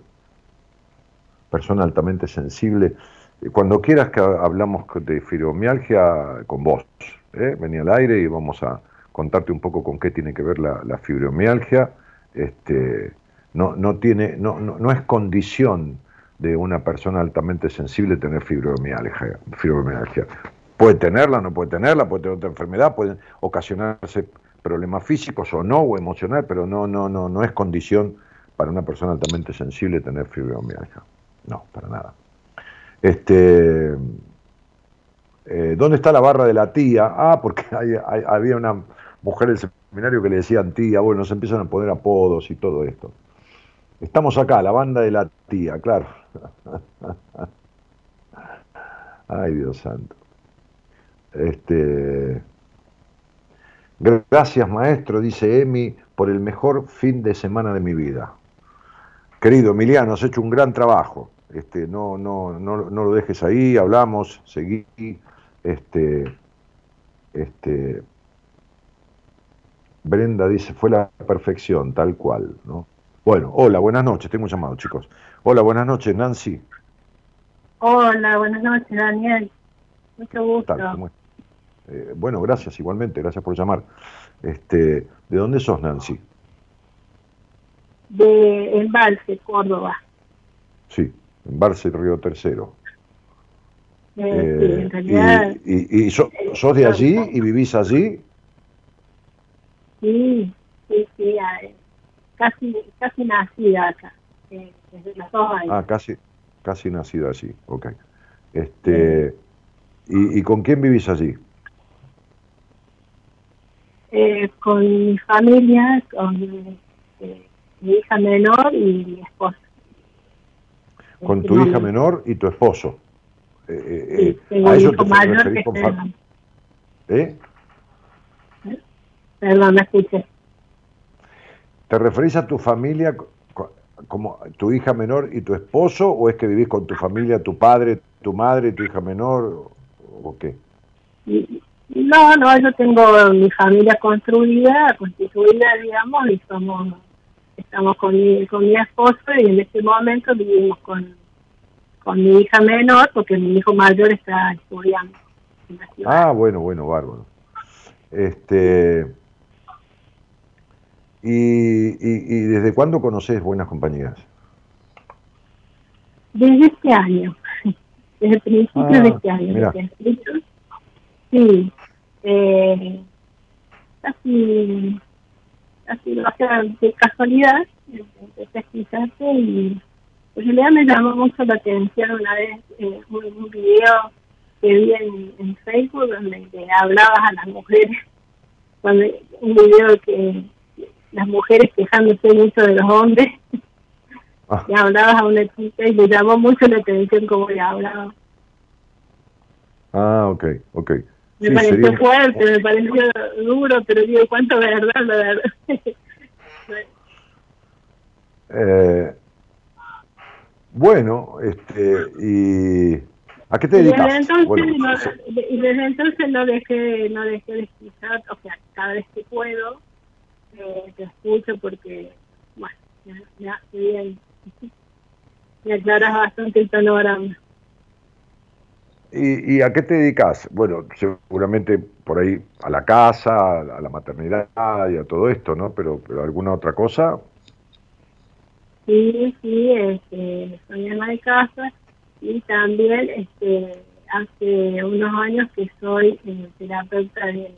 persona altamente sensible? Eh, cuando quieras que hablamos de fibromialgia, con vos, ¿eh? vení al aire y vamos a contarte un poco con qué tiene que ver la, fibromialgia. Este, no, no, tiene, no, no, es condición de una persona altamente sensible tener fibromialgia. fibromialgia. Puede tenerla, no puede tenerla, puede tener otra enfermedad, pueden ocasionarse problemas físicos o no, o emocional, pero no, no, no, no es condición para una persona altamente sensible tener fibromialgia. No, para nada. Este, eh, ¿Dónde está la barra de la tía? Ah, porque [LAUGHS] había una mujer del seminario que le decían tía, bueno, nos empiezan a poner apodos y todo esto. Estamos acá, la banda de la tía, claro. [LAUGHS] Ay, Dios santo. Este, gracias maestro, dice Emi, por el mejor fin de semana de mi vida. Querido Emiliano, has hecho un gran trabajo. Este, no, no, no, no lo dejes ahí, hablamos, seguí. Este, este, Brenda dice, fue la perfección, tal cual, ¿no? Bueno, hola, buenas noches, tengo un llamado, chicos. Hola, buenas noches, Nancy. Hola, buenas noches, Daniel. Mucho gusto. Eh, bueno, gracias igualmente, gracias por llamar. Este, ¿De dónde sos, Nancy? De Embalse, Córdoba. Sí, Embalse, Río Tercero. Eh, sí, en realidad, ¿Y, y, sos de allí y vivís allí? Sí, sí, sí, casi, casi nacida acá, eh, desde los dos años. Ah, casi, casi nacida allí, ok. Este, ¿y, ¿Y con quién vivís allí? Eh, con mi familia, con eh, mi hija menor y mi esposa. Con tu hija menor y tu esposo. Eh, eh a eso te referís con ¿Eh? Perdón, me escuché. ¿Te referís a tu familia como tu hija menor y tu esposo o es que vivís con tu familia, tu padre, tu madre, tu hija menor o qué? No, no, yo tengo mi familia construida, constituida, digamos, y somos, estamos con mi, con mi esposo y en este momento vivimos con, con mi hija menor porque mi hijo mayor está estudiando. ah, bueno, bueno, bárbaro. Este, y, y, desde cuándo conoces Buenas Compañías? Desde este año, [LAUGHS] desde el principio de ah, este año. Sí, eh, casi, casi lo hacía de casualidad, empecé a y pues en realidad me llamó mucho la atención una vez eh, un, video que vi en, Facebook donde hablabas a las mujeres, [LAUGHS] cuando, un video que las mujeres quejándose mucho de los hombres, ah. y hablabas a una chica y le llamó mucho la atención como le hablaba. Ah, ok, ok. Me pareció fuerte, me pareció duro, pero digo, cuánto verdad, la verdad. [LAUGHS] eh, Bueno, este, y ¿a qué te dedicas? Desde entonces, y desde entonces no dejé, no dejé de escuchar, o sea, cada vez que puedo, te escucho porque, bueno, me hace bien, me aclaras bastante el panorama. ¿Y, ¿Y, a qué te dedicas? Bueno, seguramente por ahí a la casa, a la maternidad y a todo esto, ¿no? Pero, pero alguna otra cosa. Sí, sí, este, soy ama de casa y también este, hace unos años que soy eh, terapeuta de,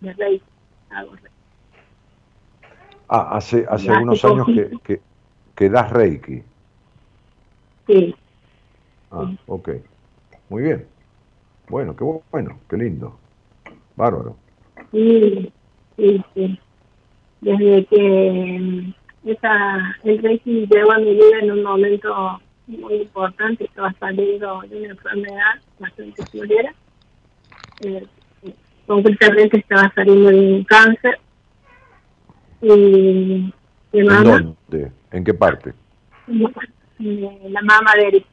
de Reiki. Ah, hace, hace unos años que, que, que, das Reiki. Sí. Ah, ok. Muy bien. Bueno, qué bueno, qué lindo. Bárbaro. Sí, sí, sí. Desde que esa, el Reiki llegó a mi vida en un momento muy importante, estaba saliendo de una enfermedad bastante severa. Eh, concretamente estaba saliendo de un cáncer. Y ¿En dónde? ¿En qué parte? En la mama derecha.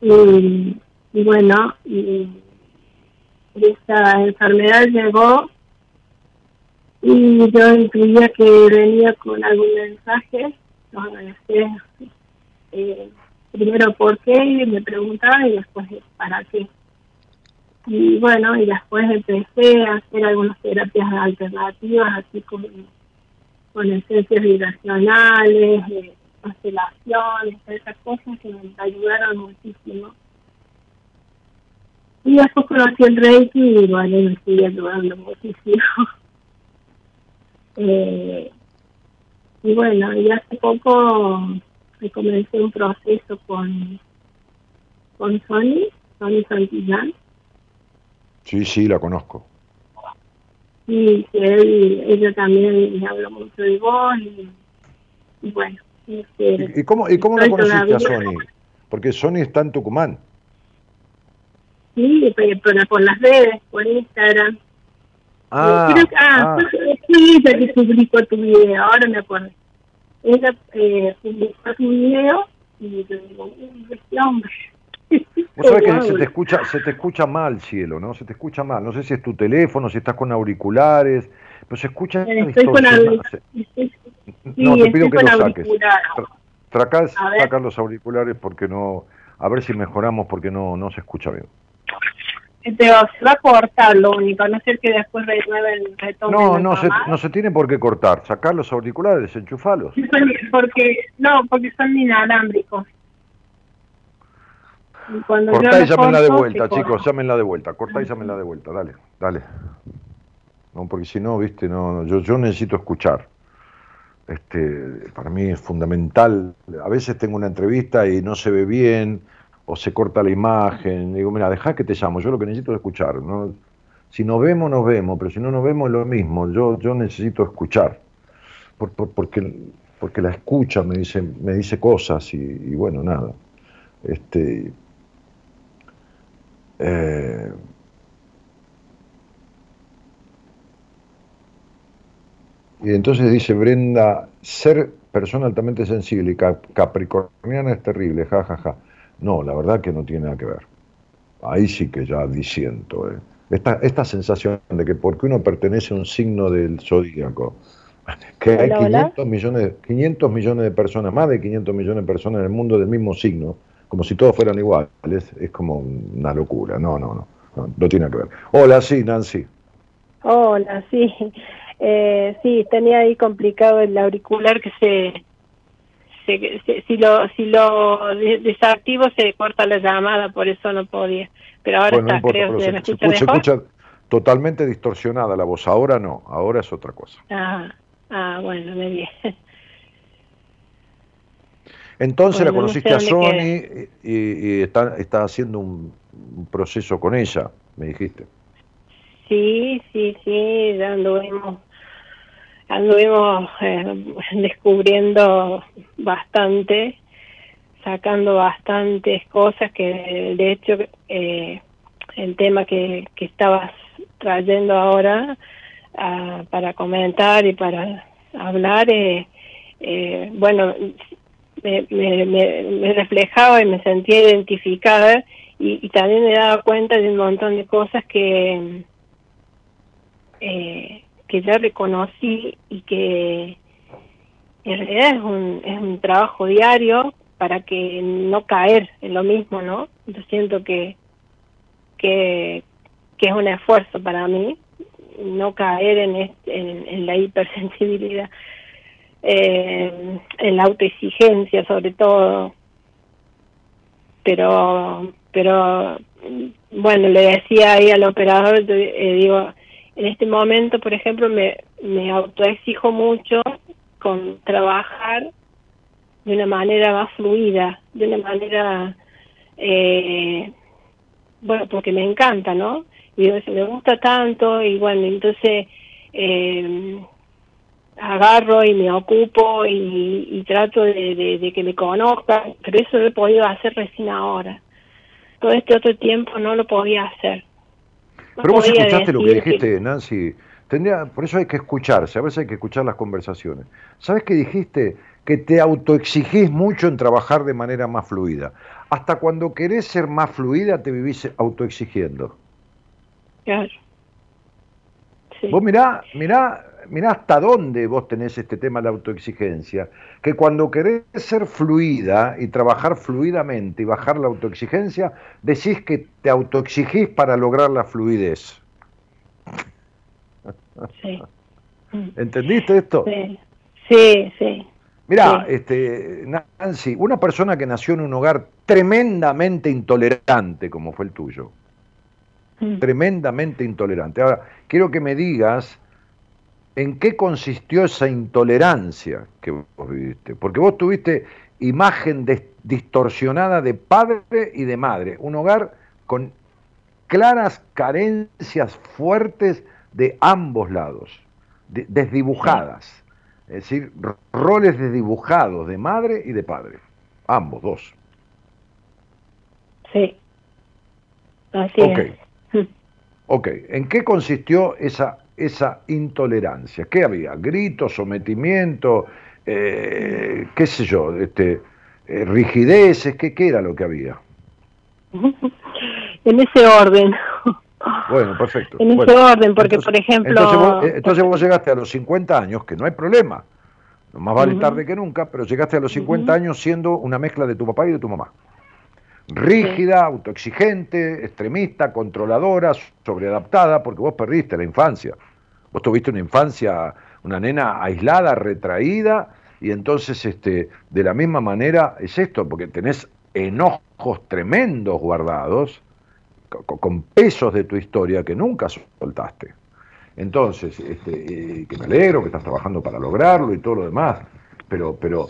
y, y, bueno, y esa enfermedad llegó y yo incluía que venía con algún mensaje, eh, primero por qué, me preguntaba y después para qué. Y bueno, y después empecé a hacer algunas terapias alternativas, así como con esencias vibracionales, eh, constelaciones, esas cosas que me ayudaron muchísimo. Y después conocí el Reiki y bueno, me sigue ayudando muchísimo. [LAUGHS] Eh, y bueno, y hace poco me comencé un proceso con, con Sony, Sony Santillán. Sí, sí, la conozco. Y él, ella también me habló mucho de vos y, bueno. Este, ¿Y, cómo, y cómo la conociste a Sony? Porque Sony está en Tucumán. Sí, pero por las redes, por Instagram. Ah, Creo que, ah, ah. ella que publicó tu video, ahora me acuerdo. Ella eh, publicó tu video y yo digo, este hombre. Vos sabés que se te, escucha, se te escucha mal, cielo, ¿no? Se te escucha mal. No sé si es tu teléfono, si estás con auriculares, pero se escucha Estoy con No, te pido que lo saques. Tracás, sacar los auriculares porque no... A ver si mejoramos porque no, no se escucha bien se va a cortar lo único, a no ser que después renueven, retomen. No, no se, no se tiene por qué cortar, sacar los auriculares, desenchufalos. [LAUGHS] Porque, no, porque son inalámbricos. Cortá y llámenla de vuelta, chicos, llámenla de vuelta, cortá y llámenla de vuelta, dale, dale. No, porque si no, viste, no, yo, yo necesito escuchar. Este, para mí es fundamental. A veces tengo una entrevista y no se ve bien, o se corta la imagen. Digo, mira, deja que te llamo, yo lo que necesito es escuchar. ¿no? Si nos vemos, nos vemos, pero si no nos vemos es lo mismo. Yo, yo necesito escuchar, por, porque, porque la escucha me dice, me dice cosas y, bueno, nada. Este, eh, y entonces dice Brenda, ser persona altamente sensible y capricorniana es terrible, jajaja. Ja, ja. No, la verdad que no tiene nada que ver. Ahí sí que ya disiento. ¿eh? Esta, esta sensación de que porque uno pertenece a un signo del zodíaco, que hay 500 millones, 500 millones de personas, más de 500 millones de personas en el mundo del mismo signo, como si todos fueran iguales, es como una locura. No, no, no, no, tiene que ver. Hola, sí, Nancy. Hola, sí. Eh, sí, tenía ahí complicado el auricular que se si lo si lo desactivo se corta la llamada, por eso no podía. Pero ahora está, creo que se, escucha, totalmente distorsionada la voz. Ahora no, ahora es otra cosa. Ah, ah bueno, me bien. Entonces la conociste a Sony y, está, está haciendo un, proceso con ella, me dijiste. Sí, sí, sí, ya anduvimos anduvimos eh, descubriendo bastante, sacando bastantes cosas que de hecho eh, el tema que, que estabas trayendo ahora ah, para comentar y para hablar eh, eh, bueno, me, me, reflejaba y me sentía identificada y, también me daba cuenta de un montón de cosas que, eh, que ya reconocí y que en realidad es un, es un trabajo diario para que no caer en lo mismo, ¿no? Yo siento que, que, que es un esfuerzo para mí no caer en, en, la hipersensibilidad, eh, en la autoexigencia sobre todo. Pero, pero bueno, le decía ahí al operador, eh, digo, en este momento, por ejemplo, me, me autoexijo mucho con trabajar de una manera más fluida, de una manera, eh, bueno, porque me encanta, ¿no? Y me gusta tanto y bueno, entonces eh, agarro y me ocupo y, trato de, que me conozcan, pero eso lo he podido hacer recién ahora. Todo este otro tiempo no lo podía hacer. pero vos escuchaste lo que dijiste, Nancy. Tendría, por eso hay que escucharse, a veces hay que escuchar las conversaciones. ¿Sabes qué dijiste? Que te autoexigís mucho en trabajar de manera más fluida. Hasta cuando querés ser más fluida te vivís autoexigiendo. Claro. Vos mirá, mirá, mirá hasta dónde vos tenés este tema de la autoexigencia, que cuando querés ser fluida y trabajar fluidamente y bajar la autoexigencia, decís que te autoexigís para lograr la fluidez. Sí. [LAUGHS] ¿Entendiste esto? Sí, sí. sí. Mirá, este, Nancy, una persona que nació en un hogar tremendamente intolerante como fue el tuyo, Mm. tremendamente intolerante. Ahora, quiero que me digas en qué consistió esa intolerancia que vos viviste, porque vos tuviste imagen distorsionada de padre y de madre, un hogar con claras carencias fuertes de ambos lados, desdibujadas, es decir, roles desdibujados de madre y de padre, ambos dos. Sí. Así es. [LAUGHS] Ok, ¿en qué consistió esa, esa intolerancia? ¿Qué había? ¿Gritos, sometimiento, eh, qué sé yo, este, eh, rigideces? ¿qué, ¿Qué era lo que había? [LAUGHS] en ese orden. Bueno, perfecto. En ese orden, porque por ejemplo... Eh, entonces vos, llegaste a los 50 años, que no hay problema, más vale tarde que nunca, pero llegaste a los 50 años siendo una mezcla de tu papá y de tu mamá rígida, autoexigente, extremista, controladora, sobreadaptada, porque vos perdiste la infancia. Vos tuviste una infancia, una nena aislada, retraída, y entonces este, de la misma manera es esto, porque tenés enojos tremendos guardados, con, pesos de tu historia que nunca soltaste. Entonces, este, eh, que me alegro que estás trabajando para lograrlo y todo lo demás, pero, pero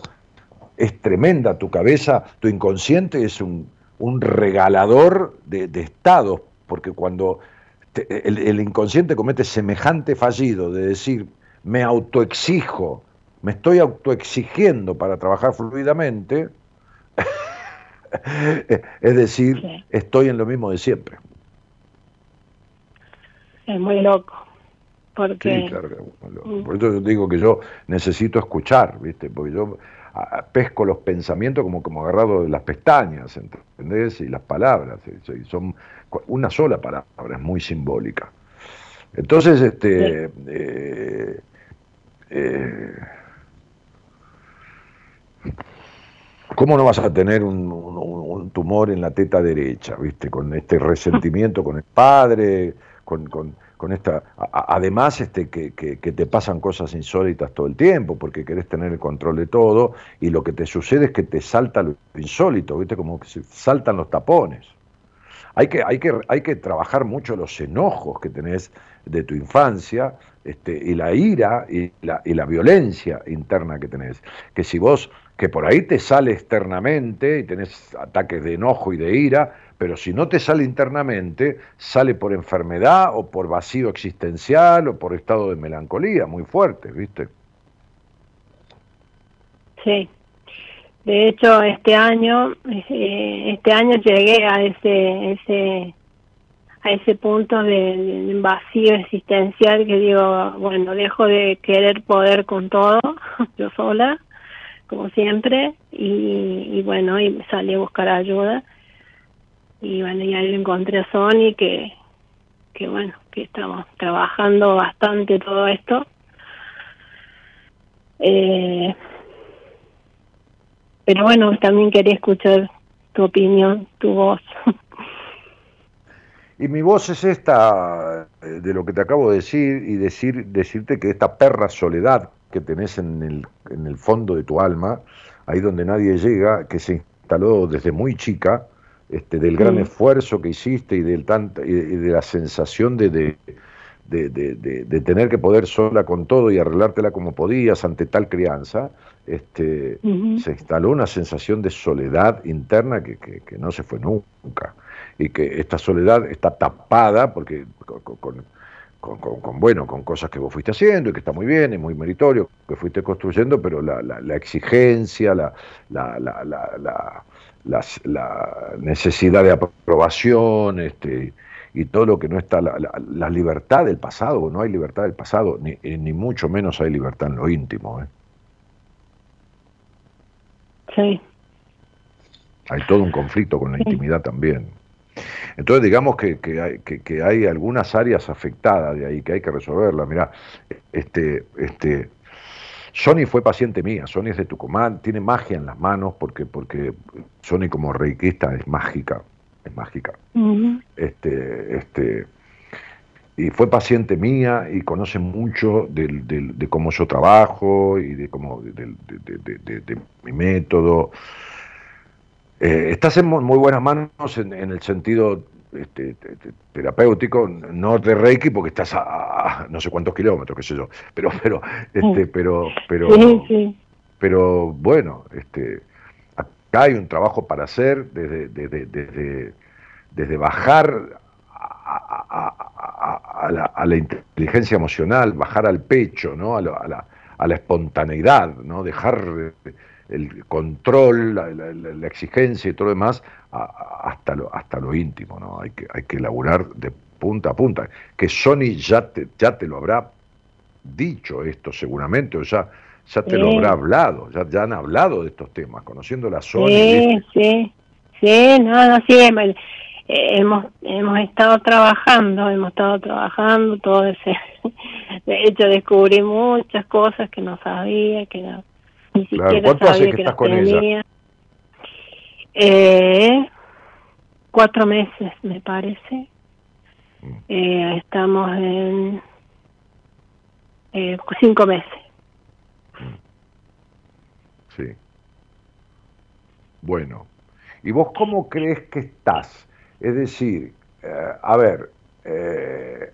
es tremenda tu cabeza, tu inconsciente es un, un regalador de, estados, porque cuando el, inconsciente comete semejante fallido de decir, me autoexijo, me estoy autoexigiendo para trabajar fluidamente, [LAUGHS] es decir, estoy en lo mismo de siempre. Es muy loco. Porque... Por eso yo digo que yo necesito escuchar, ¿viste? Porque yo pesco los pensamientos como, como agarrado de las pestañas, ¿entendés? Y las palabras, son una sola palabra, es muy simbólica. Entonces, este, eh, eh, ¿cómo no vas a tener un, un, tumor en la teta derecha, viste? Con este resentimiento con el padre, con, con con esta, además este, que, que, te pasan cosas insólitas todo el tiempo, porque querés tener el control de todo, y lo que te sucede es que te salta lo insólito, ¿viste? Como que se saltan los tapones. Hay que, hay que, hay que trabajar mucho los enojos que tenés de tu infancia, este, y la ira y la, y la violencia interna que tenés. Que si vos, que por ahí te sale externamente y tenés ataques de enojo y de ira, pero si no te sale internamente, sale por enfermedad o por vacío existencial o por estado de melancolía muy fuerte, ¿viste? Sí. De hecho, este año, eh, este año llegué a ese, ese, a ese punto de, vacío existencial que digo, bueno, dejo de querer poder con todo, [LAUGHS] yo sola, como siempre, y, bueno, y salí a buscar ayuda. Y bueno, y ahí lo encontré a Sony, que, que bueno, que estamos trabajando bastante todo esto. Eh, pero bueno, también quería escuchar tu opinión, tu voz. [LAUGHS] Y mi voz es esta, eh, de lo que te acabo de decir, y decir, decirte que esta perra soledad que tenés en el, en el fondo de tu alma, ahí donde nadie llega, que se instaló desde muy chica, este, del gran esfuerzo que hiciste y, del tanta, y de, la sensación de, de, de, tener que poder sola con todo y arreglártela como podías ante tal crianza, este, se instaló una sensación de soledad interna que, que, que no se fue nunca. Y que esta soledad está tapada porque con, bueno, con cosas que vos fuiste haciendo y que está muy bien, es muy meritorio, que fuiste construyendo, pero la, la, exigencia, la, la, necesidad de aprobación, este, y todo lo que no está, la, libertad del pasado, no hay libertad del pasado, ni, ni mucho menos hay libertad en lo íntimo. ¿eh? Sí. Hay todo un conflicto con la intimidad también. Entonces digamos que, hay, que, hay, algunas áreas afectadas de ahí que hay que resolverlas. Mira, este, este, Sony fue paciente mía, Sony es de Tucumán, tiene magia en las manos porque, porque Sony como reikista es mágica, es mágica. Este, este, y fue paciente mía y conoce mucho de cómo yo trabajo y de cómo de, de mi método. Eh, estás en muy buenas manos en, el sentido este, terapéutico, no de Reiki porque estás a, no sé cuántos kilómetros, qué sé yo, pero pero este, pero pero pero bueno, este acá hay un trabajo para hacer desde desde, desde, bajar a, la, inteligencia emocional, bajar al pecho, ¿no? a, la, a la espontaneidad, ¿no? dejar el control, la, exigencia y todo lo demás, hasta, lo, hasta lo íntimo, ¿no? Hay que, hay que elaborar de punta a punta. Que Sony ya te, ya te lo habrá dicho esto seguramente, o ya, ya te lo habrá hablado, ya, ya han hablado de estos temas, conociendo la Sony. Sí, sí, sí, no, no, sí, hemos, hemos estado trabajando, hemos estado trabajando todo ese... [LAUGHS] De hecho, descubrí muchas cosas que no sabía, que no ni siquiera ¿Cuánto hace que, estás con ella? Eh, cuatro meses, me parece. Mm. Eh, estamos en eh, cinco meses. Mm. Sí. Bueno, ¿y vos cómo crees que estás? Es decir, eh, a ver, eh,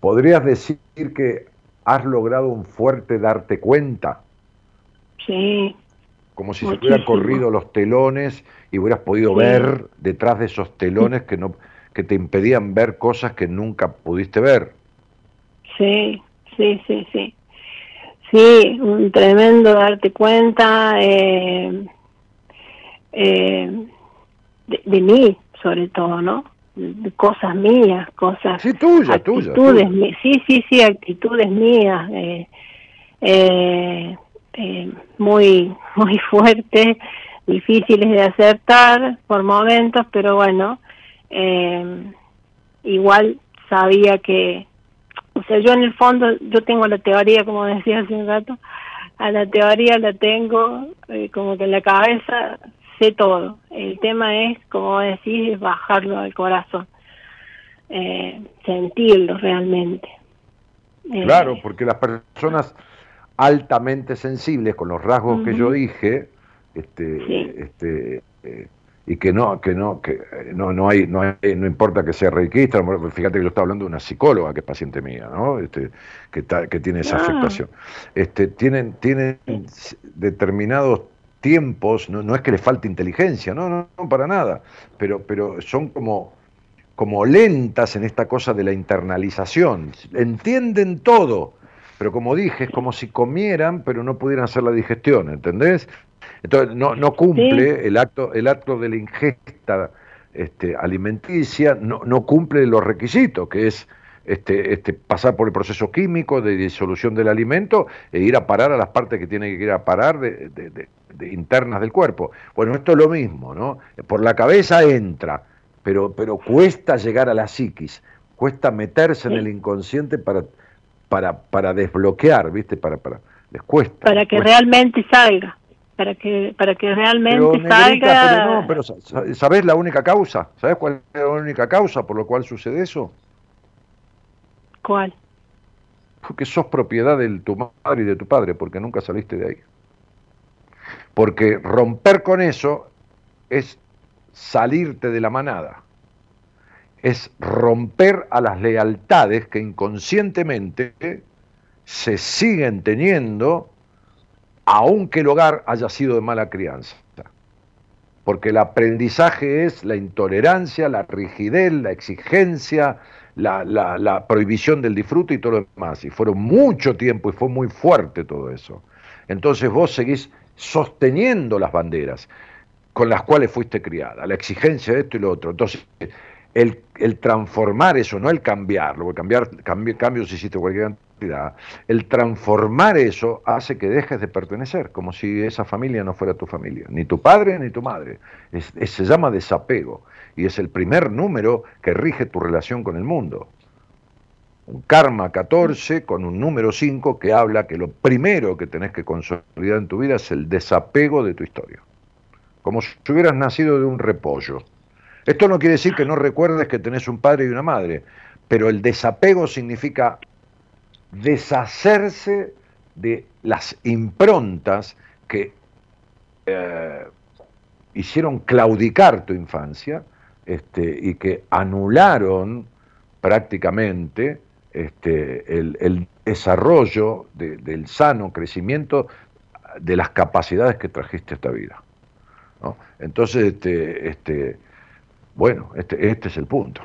¿podrías decir que has logrado un fuerte darte cuenta? Sí. Como si se hubieran corrido los telones y hubieras podido ver detrás de esos telones que no que te impedían ver cosas que nunca pudiste ver. Sí, sí, sí, sí. Sí, un tremendo darte cuenta eh, eh, de, mí, sobre todo, ¿no? De cosas mías, cosas. Sí, tuya, actitudes, Sí, sí, sí, actitudes mías. Eh, eh, eh, muy, muy [LAUGHS] fuertes, difíciles de acertar por momentos, pero bueno, eh, igual sabía que, o sea, yo en el fondo, yo tengo la teoría, como [LAUGHS] decía hace un rato, a la teoría la tengo eh, como que en la cabeza sé todo. El tema es, como decís, bajarlo al corazón, eh, sentirlo realmente. Claro, porque las personas altamente sensibles con los rasgos que yo dije, este, este, eh, y que no, que no, que eh, no, no hay, no hay, no importa que sea reikista, fíjate que yo estaba hablando de una psicóloga que es paciente mía, ¿no? Este, que, que tiene esa ah. afectación. Este, tienen, tienen determinados tiempos, no, no es que les falte inteligencia, no, no, no, para nada, pero, pero son como, como lentas en esta cosa de la internalización, entienden todo, pero como dije, es como si comieran, pero no pudieran hacer la digestión, ¿entendés? Entonces no, no cumple el acto, el acto de la ingesta este, alimenticia, no, no cumple los requisitos, que es este, este, pasar por el proceso químico de disolución del alimento e ir a parar a las partes que tiene que ir a parar de, internas del cuerpo. Bueno, esto es lo mismo, ¿no? Por la cabeza entra, pero, pero cuesta llegar a la psiquis, cuesta meterse en el inconsciente para, para, para desbloquear, ¿viste? Para, para, les cuesta. Para que realmente salga para que para que realmente salga pero no, ¿sabés la única causa? ¿Sabés cuál es la única causa por lo cual sucede eso? ¿Cuál? Porque sos propiedad de tu madre y de tu padre, porque nunca saliste de ahí. Porque romper con eso es salirte de la manada, es romper a las lealtades que inconscientemente se siguen teniendo aunque el hogar haya sido de mala crianza. Porque el aprendizaje es la intolerancia, la rigidez, la exigencia, la, prohibición del disfrute y todo lo demás. Y fueron mucho tiempo y fue muy fuerte todo eso. Entonces vos seguís sosteniendo las banderas con las cuales fuiste criada, la exigencia de esto y lo otro. Entonces, el, transformar eso, no el cambiarlo, porque cambiar, cambios hiciste cualquier cantidad, el transformar eso hace que dejes de pertenecer, como si esa familia no fuera tu familia, ni tu padre ni tu madre. se llama desapego y es el primer número que rige tu relación con el mundo. Un karma 14 con un número 5 que habla que lo primero que tenés que consolidar en tu vida es el desapego de tu historia. Como si hubieras nacido de un repollo. Esto no quiere decir que no recuerdes que tenés un padre y una madre, pero el desapego significa deshacerse de las improntas que eh, hicieron claudicar tu infancia este, y que anularon prácticamente este, el, desarrollo del sano crecimiento de las capacidades que trajiste a esta vida. Entonces, este, este, bueno, este, este es el punto.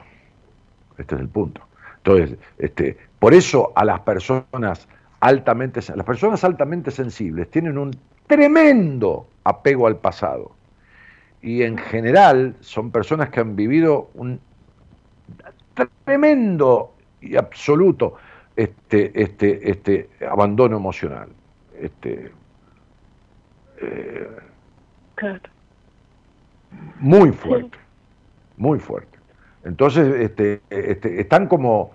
Este es el punto. Entonces, este, por eso a las personas altamente, las personas altamente sensibles tienen un tremendo apego al pasado y en general son personas que han vivido un tremendo y absoluto este, este, este abandono emocional. Este, eh, Muy fuerte, muy fuerte. Entonces, este, este, están como,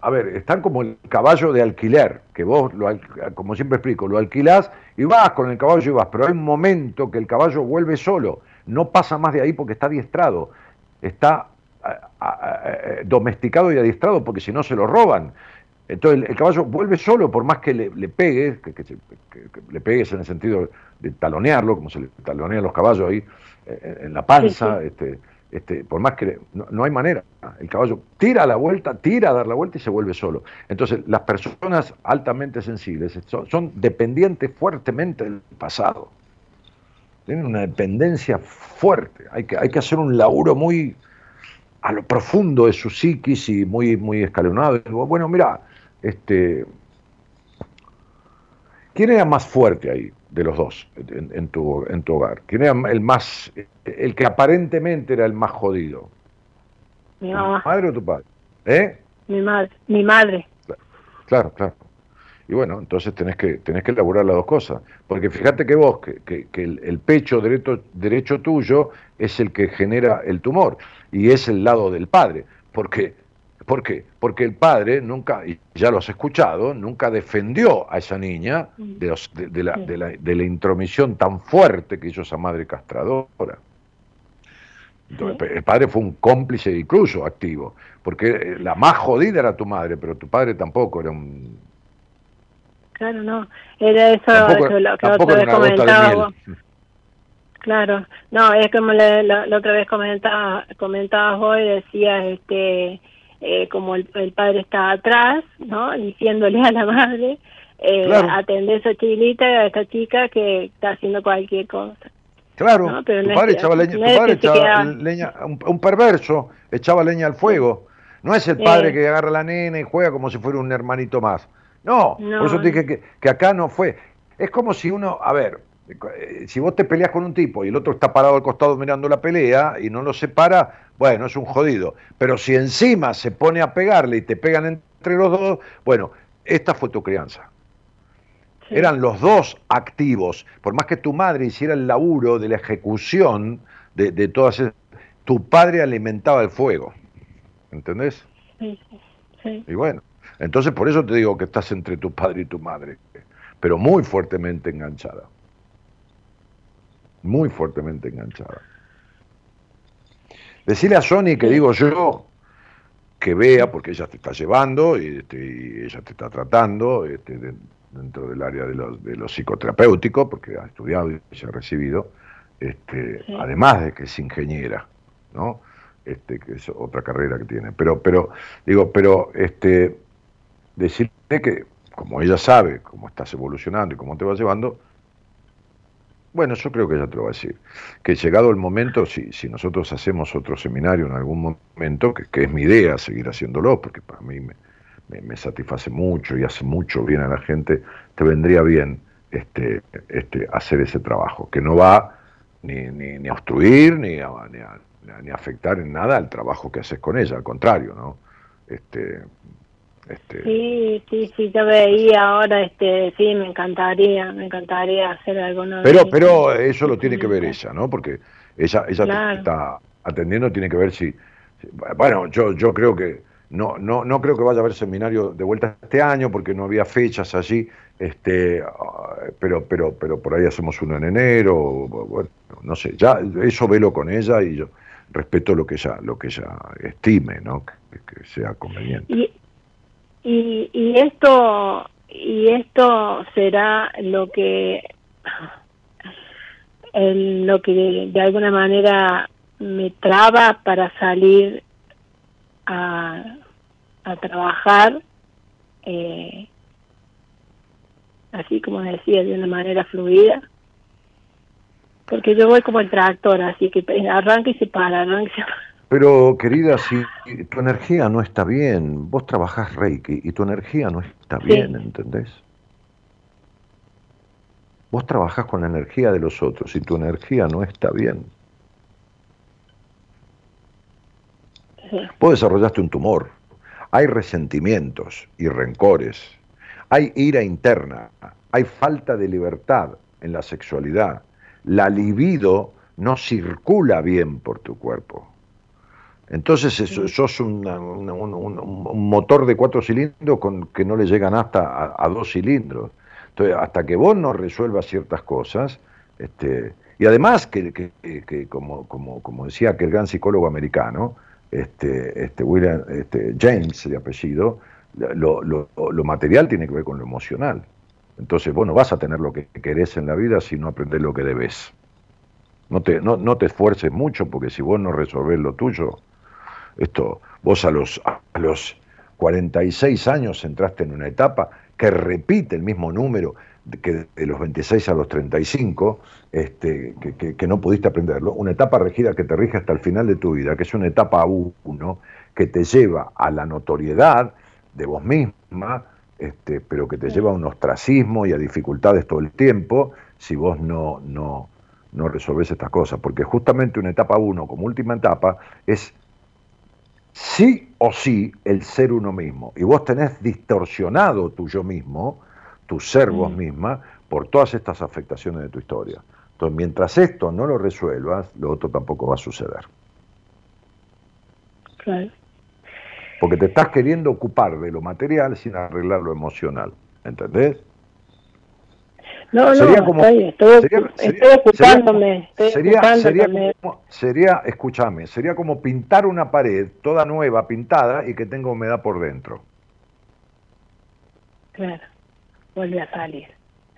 a ver, están como el caballo de alquiler, que vos, lo, como siempre explico, lo alquilás y vas con el caballo y vas, pero hay un momento que el caballo vuelve solo, no pasa más de ahí porque está adiestrado, está domesticado y adiestrado porque si no se lo roban. Entonces el, caballo vuelve solo por más que le, pegues, que, le pegues en el sentido de talonearlo, como se le talonean los caballos ahí eh, en la panza, Este, este, por más que no, hay manera, el caballo tira a la vuelta, tira a dar la vuelta y se vuelve solo. Entonces, las personas altamente sensibles son, dependientes fuertemente del pasado. Tienen una dependencia fuerte. Hay que, hacer un laburo muy a lo profundo de su psiquis y muy, muy escalonado. Bueno, mira, este, ¿quién era más fuerte ahí? de los dos en, tu, en tu hogar? ¿Quién era el más, el que aparentemente era el más jodido? Mi mamá. ¿Tu madre o tu padre? ¿Eh? Mi madre. Mi madre. Claro, claro. Y bueno, entonces tenés que, tenés que elaborar las dos cosas. Porque fíjate que vos, que, que, el, el, pecho derecho, derecho tuyo es el que genera el tumor y es el lado del padre. Porque ¿Por qué? Porque el padre nunca, y ya lo has escuchado, nunca defendió a esa niña de, de, la, de, la, de, la, intromisión tan fuerte que hizo esa madre castradora. El padre fue un cómplice incluso activo, porque eh, la más jodida era tu madre, pero tu padre tampoco era un... Claro, no, era eso, lo que otra vez comentaba Claro, no, es como la, otra vez comentaba, comentabas hoy, decías, este eh, como el, padre está atrás, ¿no? Diciéndole a la madre, eh, atender a esa chiquita, a esta chica que está haciendo cualquier cosa. Claro, tu padre echaba leña, un, perverso echaba leña al fuego. No es el padre que agarra a la nena y juega como si fuera un hermanito más. No, por eso dije que, que, acá no fue. Es como si uno, a ver, si vos te peleas con un tipo y el otro está parado al costado mirando la pelea y no lo separa, bueno, es un jodido. Pero si encima se pone a pegarle y te pegan entre los dos, bueno, esta fue tu crianza. Eran los dos activos. Por más que tu madre hiciera el laburo de la ejecución de, de todas esas, tu padre alimentaba el fuego. ¿Entendés? Sí, sí. Y bueno, entonces por eso te digo que estás entre tu padre y tu madre, pero muy fuertemente enganchada. Muy fuertemente enganchada. Decirle a Sony que digo yo que vea, porque ella te está llevando y, este, ella te está tratando este, dentro del área de los, de psicoterapéuticos, porque ha estudiado y se ha recibido, este, además de que es ingeniera, ¿no? Este, que es otra carrera que tiene. Pero, pero, digo, pero este, decirle que, como ella sabe cómo estás evolucionando y cómo te vas llevando, bueno, yo creo que ella te lo va a decir. Que llegado el momento, si, si nosotros hacemos otro seminario en algún momento, que, es mi idea seguir haciéndolo, porque para mí me, me, satisface mucho y hace mucho bien a la gente, te vendría bien este, este, hacer ese trabajo, que no va ni, ni, ni a obstruir, ni a, ni a, ni afectar en nada al trabajo que haces con ella, al contrario, ¿no? Este, este... Sí, sí, sí, yo veía ahora, este, sí, me encantaría, me encantaría hacer algo nuevo. Pero, pero eso lo tiene que ver ella, ¿no? Porque ella, ella está atendiendo, tiene que ver si, bueno, yo, yo creo que no, no, no creo que vaya a haber seminario de vuelta este año porque no había fechas allí, este, pero, pero, pero por ahí hacemos uno en enero, bueno, no sé, ya eso velo con ella y yo respeto lo que ella, lo que ella estime, ¿no? Que, sea conveniente. Y, y, esto y esto será lo que lo que de alguna manera me traba para salir a, a trabajar eh, así como decía de una manera fluida porque yo voy como el tractor, así que arranca y se para, arranca y se para. Pero querida, si tu energía no está bien, vos trabajás Reiki y tu energía no está bien, ¿entendés? Vos trabajás con la energía de los otros y tu energía no está bien. Vos desarrollaste un tumor, hay resentimientos y rencores, hay ira interna, hay falta de libertad en la sexualidad, la libido no circula bien por tu cuerpo. Entonces sos un, motor de cuatro cilindros con que no le llegan hasta a, dos cilindros. Entonces, hasta que vos no resuelvas ciertas cosas, este, y además que, que, como, como, como, decía aquel gran psicólogo americano, este, este, William, este, James de apellido, lo, lo, lo material tiene que ver con lo emocional. Entonces vos no vas a tener lo que querés en la vida si no aprendés lo que debes. No te, no, no te esfuerces mucho porque si vos no resolvés lo tuyo, esto, vos a los, a los 46 años entraste en una etapa que repite el mismo número que de los 26 a los 35, este, que, que, no pudiste aprenderlo, una etapa regida que te rige hasta el final de tu vida, que es una etapa 1, que te lleva a la notoriedad de vos misma, este, pero que te lleva a un ostracismo y a dificultades todo el tiempo si vos no, no, no resolvés estas cosas. Porque justamente una etapa uno como última etapa es sí o sí el ser uno mismo. Y vos tenés distorsionado tu yo mismo, tu ser vos mm. misma, por todas estas afectaciones de tu historia. Entonces, mientras esto no lo resuelvas, lo otro tampoco va a suceder. Claro porque te estás queriendo ocupar de lo material sin arreglar lo emocional, ¿entendés? No, sería no, como, estoy, ocupándome. Sería, sería, sería, escúchame, sería como pintar una pared toda nueva, pintada y que tenga humedad por dentro. Claro, vuelve a salir.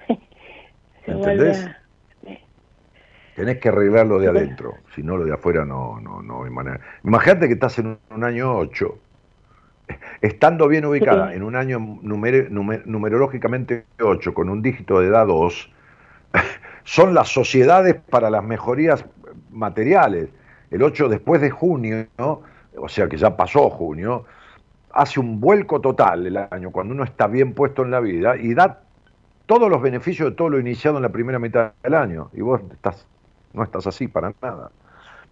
[LAUGHS] ¿Entendés? Tenés que arreglarlo de adentro, si no lo de afuera no, no, no hay manera. Imagínate que estás en un año 8 estando bien ubicada en un año numerológicamente 8, con un dígito de edad 2, [LAUGHS] son las sociedades para las mejorías materiales. El 8 después de junio, o sea que ya pasó junio, hace un vuelco total el año, cuando uno está bien puesto en la vida, y da todos los beneficios de todo lo iniciado en la primera mitad del año. Y vos estás, no estás así para nada.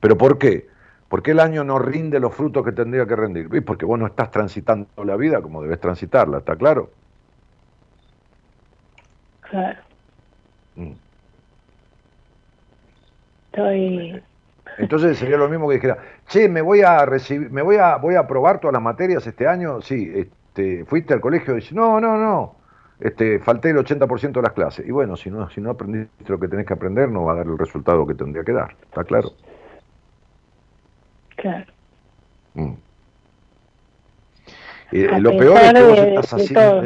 ¿Pero por qué? ¿Por qué el año no rinde los frutos que tendría que rendir? Porque vos no estás transitando la vida como debes transitarla, ¿está claro? Claro. Mm. Estoy... Entonces sería lo mismo que dijera, che, me voy a recibir, me voy a, voy a aprobar todas las materias este año, sí, este, fuiste al colegio y dices, no, no, no, este, falté el 80% de las clases. Y bueno, si no, si no aprendiste lo que tenés que aprender, no va a dar el resultado que tendría que dar, ¿está claro? Claro. Mm. lo peor es que vos estás haciendo,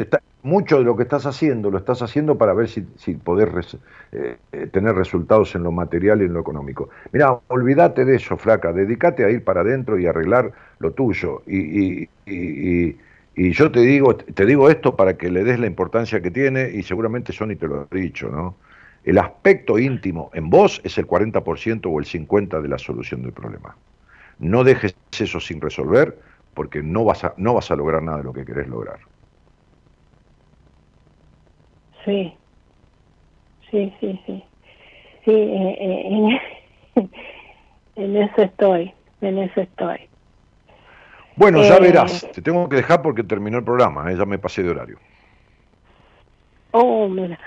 mucho de lo que estás haciendo lo estás haciendo para ver si, si podés eh, eh, tener resultados en lo material y en lo económico. Mira, olvídate de eso, flaca, dedícate a ir para adentro y arreglar lo tuyo. Y, y, y, y, yo te digo, te digo esto para que le des la importancia que tiene, y seguramente Sony te lo ha dicho, ¿no? El aspecto íntimo en vos es el 40% o el 50% de la solución del problema. No dejes eso sin resolver porque no vas a, no vas a lograr nada de lo que querés lograr. Sí, sí, sí, sí. Sí, eh, eh, en, [LAUGHS] eso estoy, en eso estoy. Bueno, ya eh, verás, te tengo que dejar porque terminó el programa, ya me pasé de horario. Oh, mira.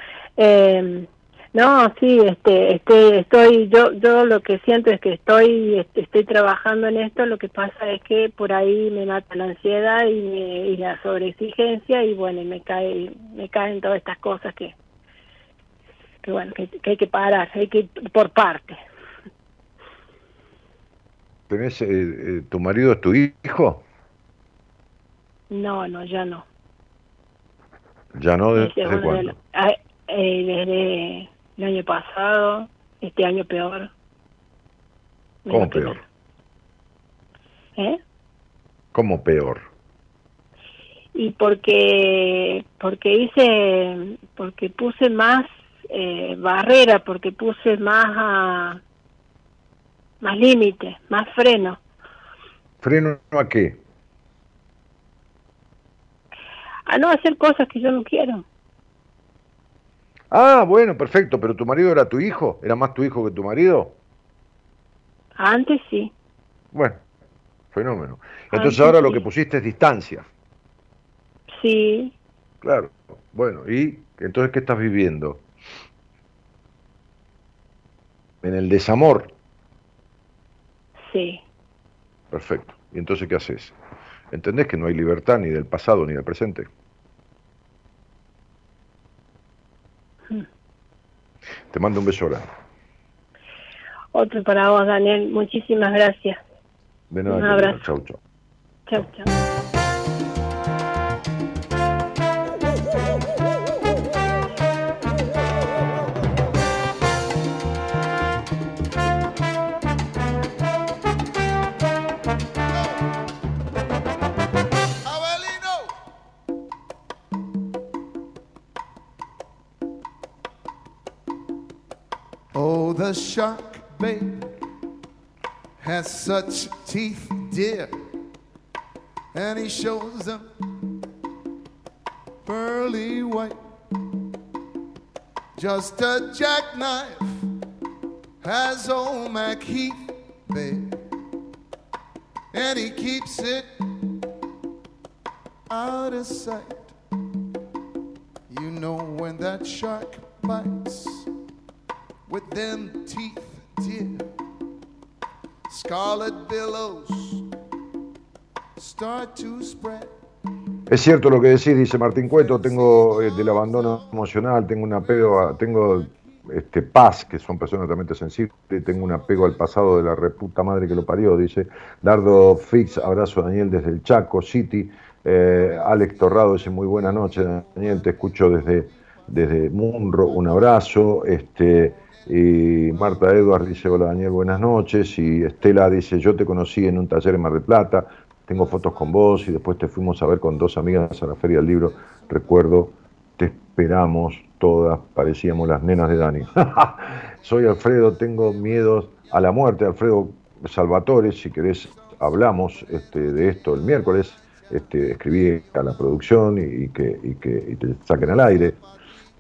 No, sí, este, este, estoy, yo, yo lo que siento es que estoy, este, estoy trabajando en esto. Lo que pasa es que por ahí me mata la ansiedad y, y la sobreexigencia y bueno, me cae, me caen todas estas cosas que, que bueno, que, hay que parar, hay que ir por parte. ¿Tenés, eh, eh, tu marido es tu hijo? No, no, ya no. ¿Ya no? ¿Desde, cuándo? Ah, eh, desde el año pasado, este año peor. ¿Cómo peor? ¿Eh? ¿Cómo peor? Y porque porque hice porque puse más eh, barrera, porque puse más a, más límite, más freno. ¿Freno a qué? A no hacer cosas que yo no quiero. Ah, bueno, perfecto, pero tu marido era tu hijo, era más tu hijo que tu marido. Antes sí. Bueno, fenómeno. Entonces ahora lo que pusiste es distancia. Sí. Claro. Bueno, ¿y entonces qué estás viviendo? En el desamor. Sí. Perfecto. ¿Y entonces qué haces? ¿Entendés que no hay libertad ni del pasado ni del presente? Te mando un beso grande. Otro para vos, Daniel. Muchísimas gracias. De nada, un abrazo. Chau, chau. Chau, chau. Oh, the shark, bait has such teeth, dear, and he shows them pearly white. Just a jackknife has old Mac Heath, babe, and he keeps it out of sight. You know when that shark bites with them teeth, dear. Scarlet billows start to spread. Es cierto lo que decís, dice Martín Cueto, tengo eh, del abandono emocional, tengo un apego, a, tengo este, paz, que son personas totalmente sensibles, tengo un apego al pasado de la reputa madre que lo parió, dice Dardo Fix, abrazo Daniel desde el Chaco City, eh, Alex Torrado dice muy buena noche, Daniel, te escucho desde, desde Munro, un abrazo, este, y Marta Edwards dice, hola Daniel, buenas noches. Y Estela dice, yo te conocí en un taller en Mar del Plata, tengo fotos con vos y después te fuimos a ver con dos amigas a la Feria del Libro. Recuerdo, te esperamos todas, parecíamos las nenas de Dani. [LAUGHS] Soy Alfredo, tengo miedo a la muerte. Alfredo Salvatore, si querés, hablamos este, de esto el miércoles. Este, escribí a la producción y, que, te saquen al aire.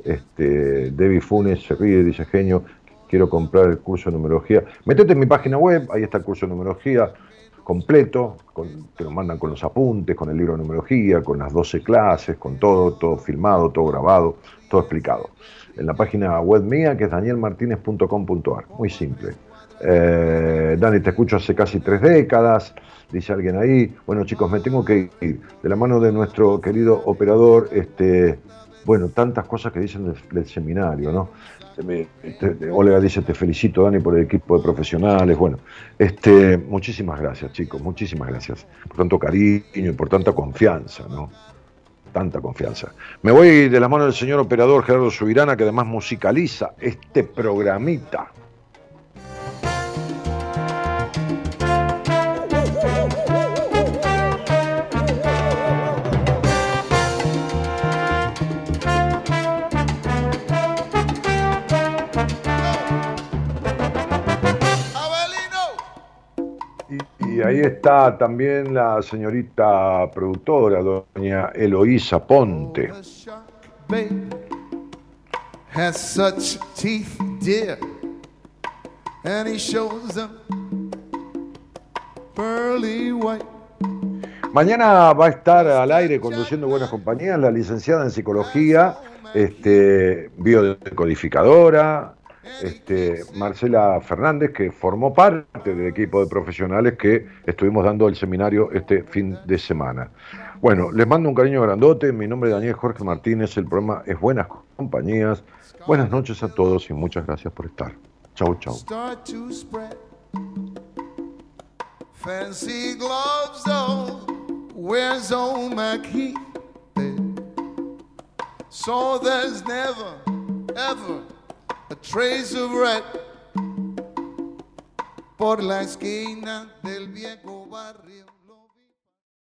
Este, Debbie Funes se ríe, dice genio, quiero comprar el curso de numerología. Metete en mi página web, ahí está el curso de numerología completo, te lo mandan con los apuntes, con el libro de numerología, con las 12 clases, con todo, todo filmado, todo grabado, todo explicado. En la página web mía, que es danielmartinez.com.ar, muy simple. Eh, Dani, te escucho hace casi tres décadas, dice alguien ahí. Bueno, chicos, me tengo que ir. De la mano de nuestro querido operador, este, bueno, tantas cosas que dicen del, seminario, ¿no? Olga dice, te felicito, Dani, por el equipo de profesionales. Bueno, este, muchísimas gracias, chicos, muchísimas gracias por tanto cariño y por tanta confianza, ¿no? Tanta confianza. Me voy de la mano del señor operador Gerardo Subirana, que además musicaliza este programita. Y ahí está también la señorita productora, doña Eloísa Ponte. Mañana va a estar al aire conduciendo Buenas Compañías la licenciada en psicología, este, biodecodificadora, este, Marcela Fernández, que formó parte del equipo de profesionales que estuvimos dando el seminario este fin de semana. Bueno, les mando un cariño grandote. Mi nombre es Daniel Jorge Martínez. El programa es Buenas Compañías. Buenas noches a todos y muchas gracias por estar. Chau, chau. So there's never, ever a trace of red por la esquina del viejo barrio.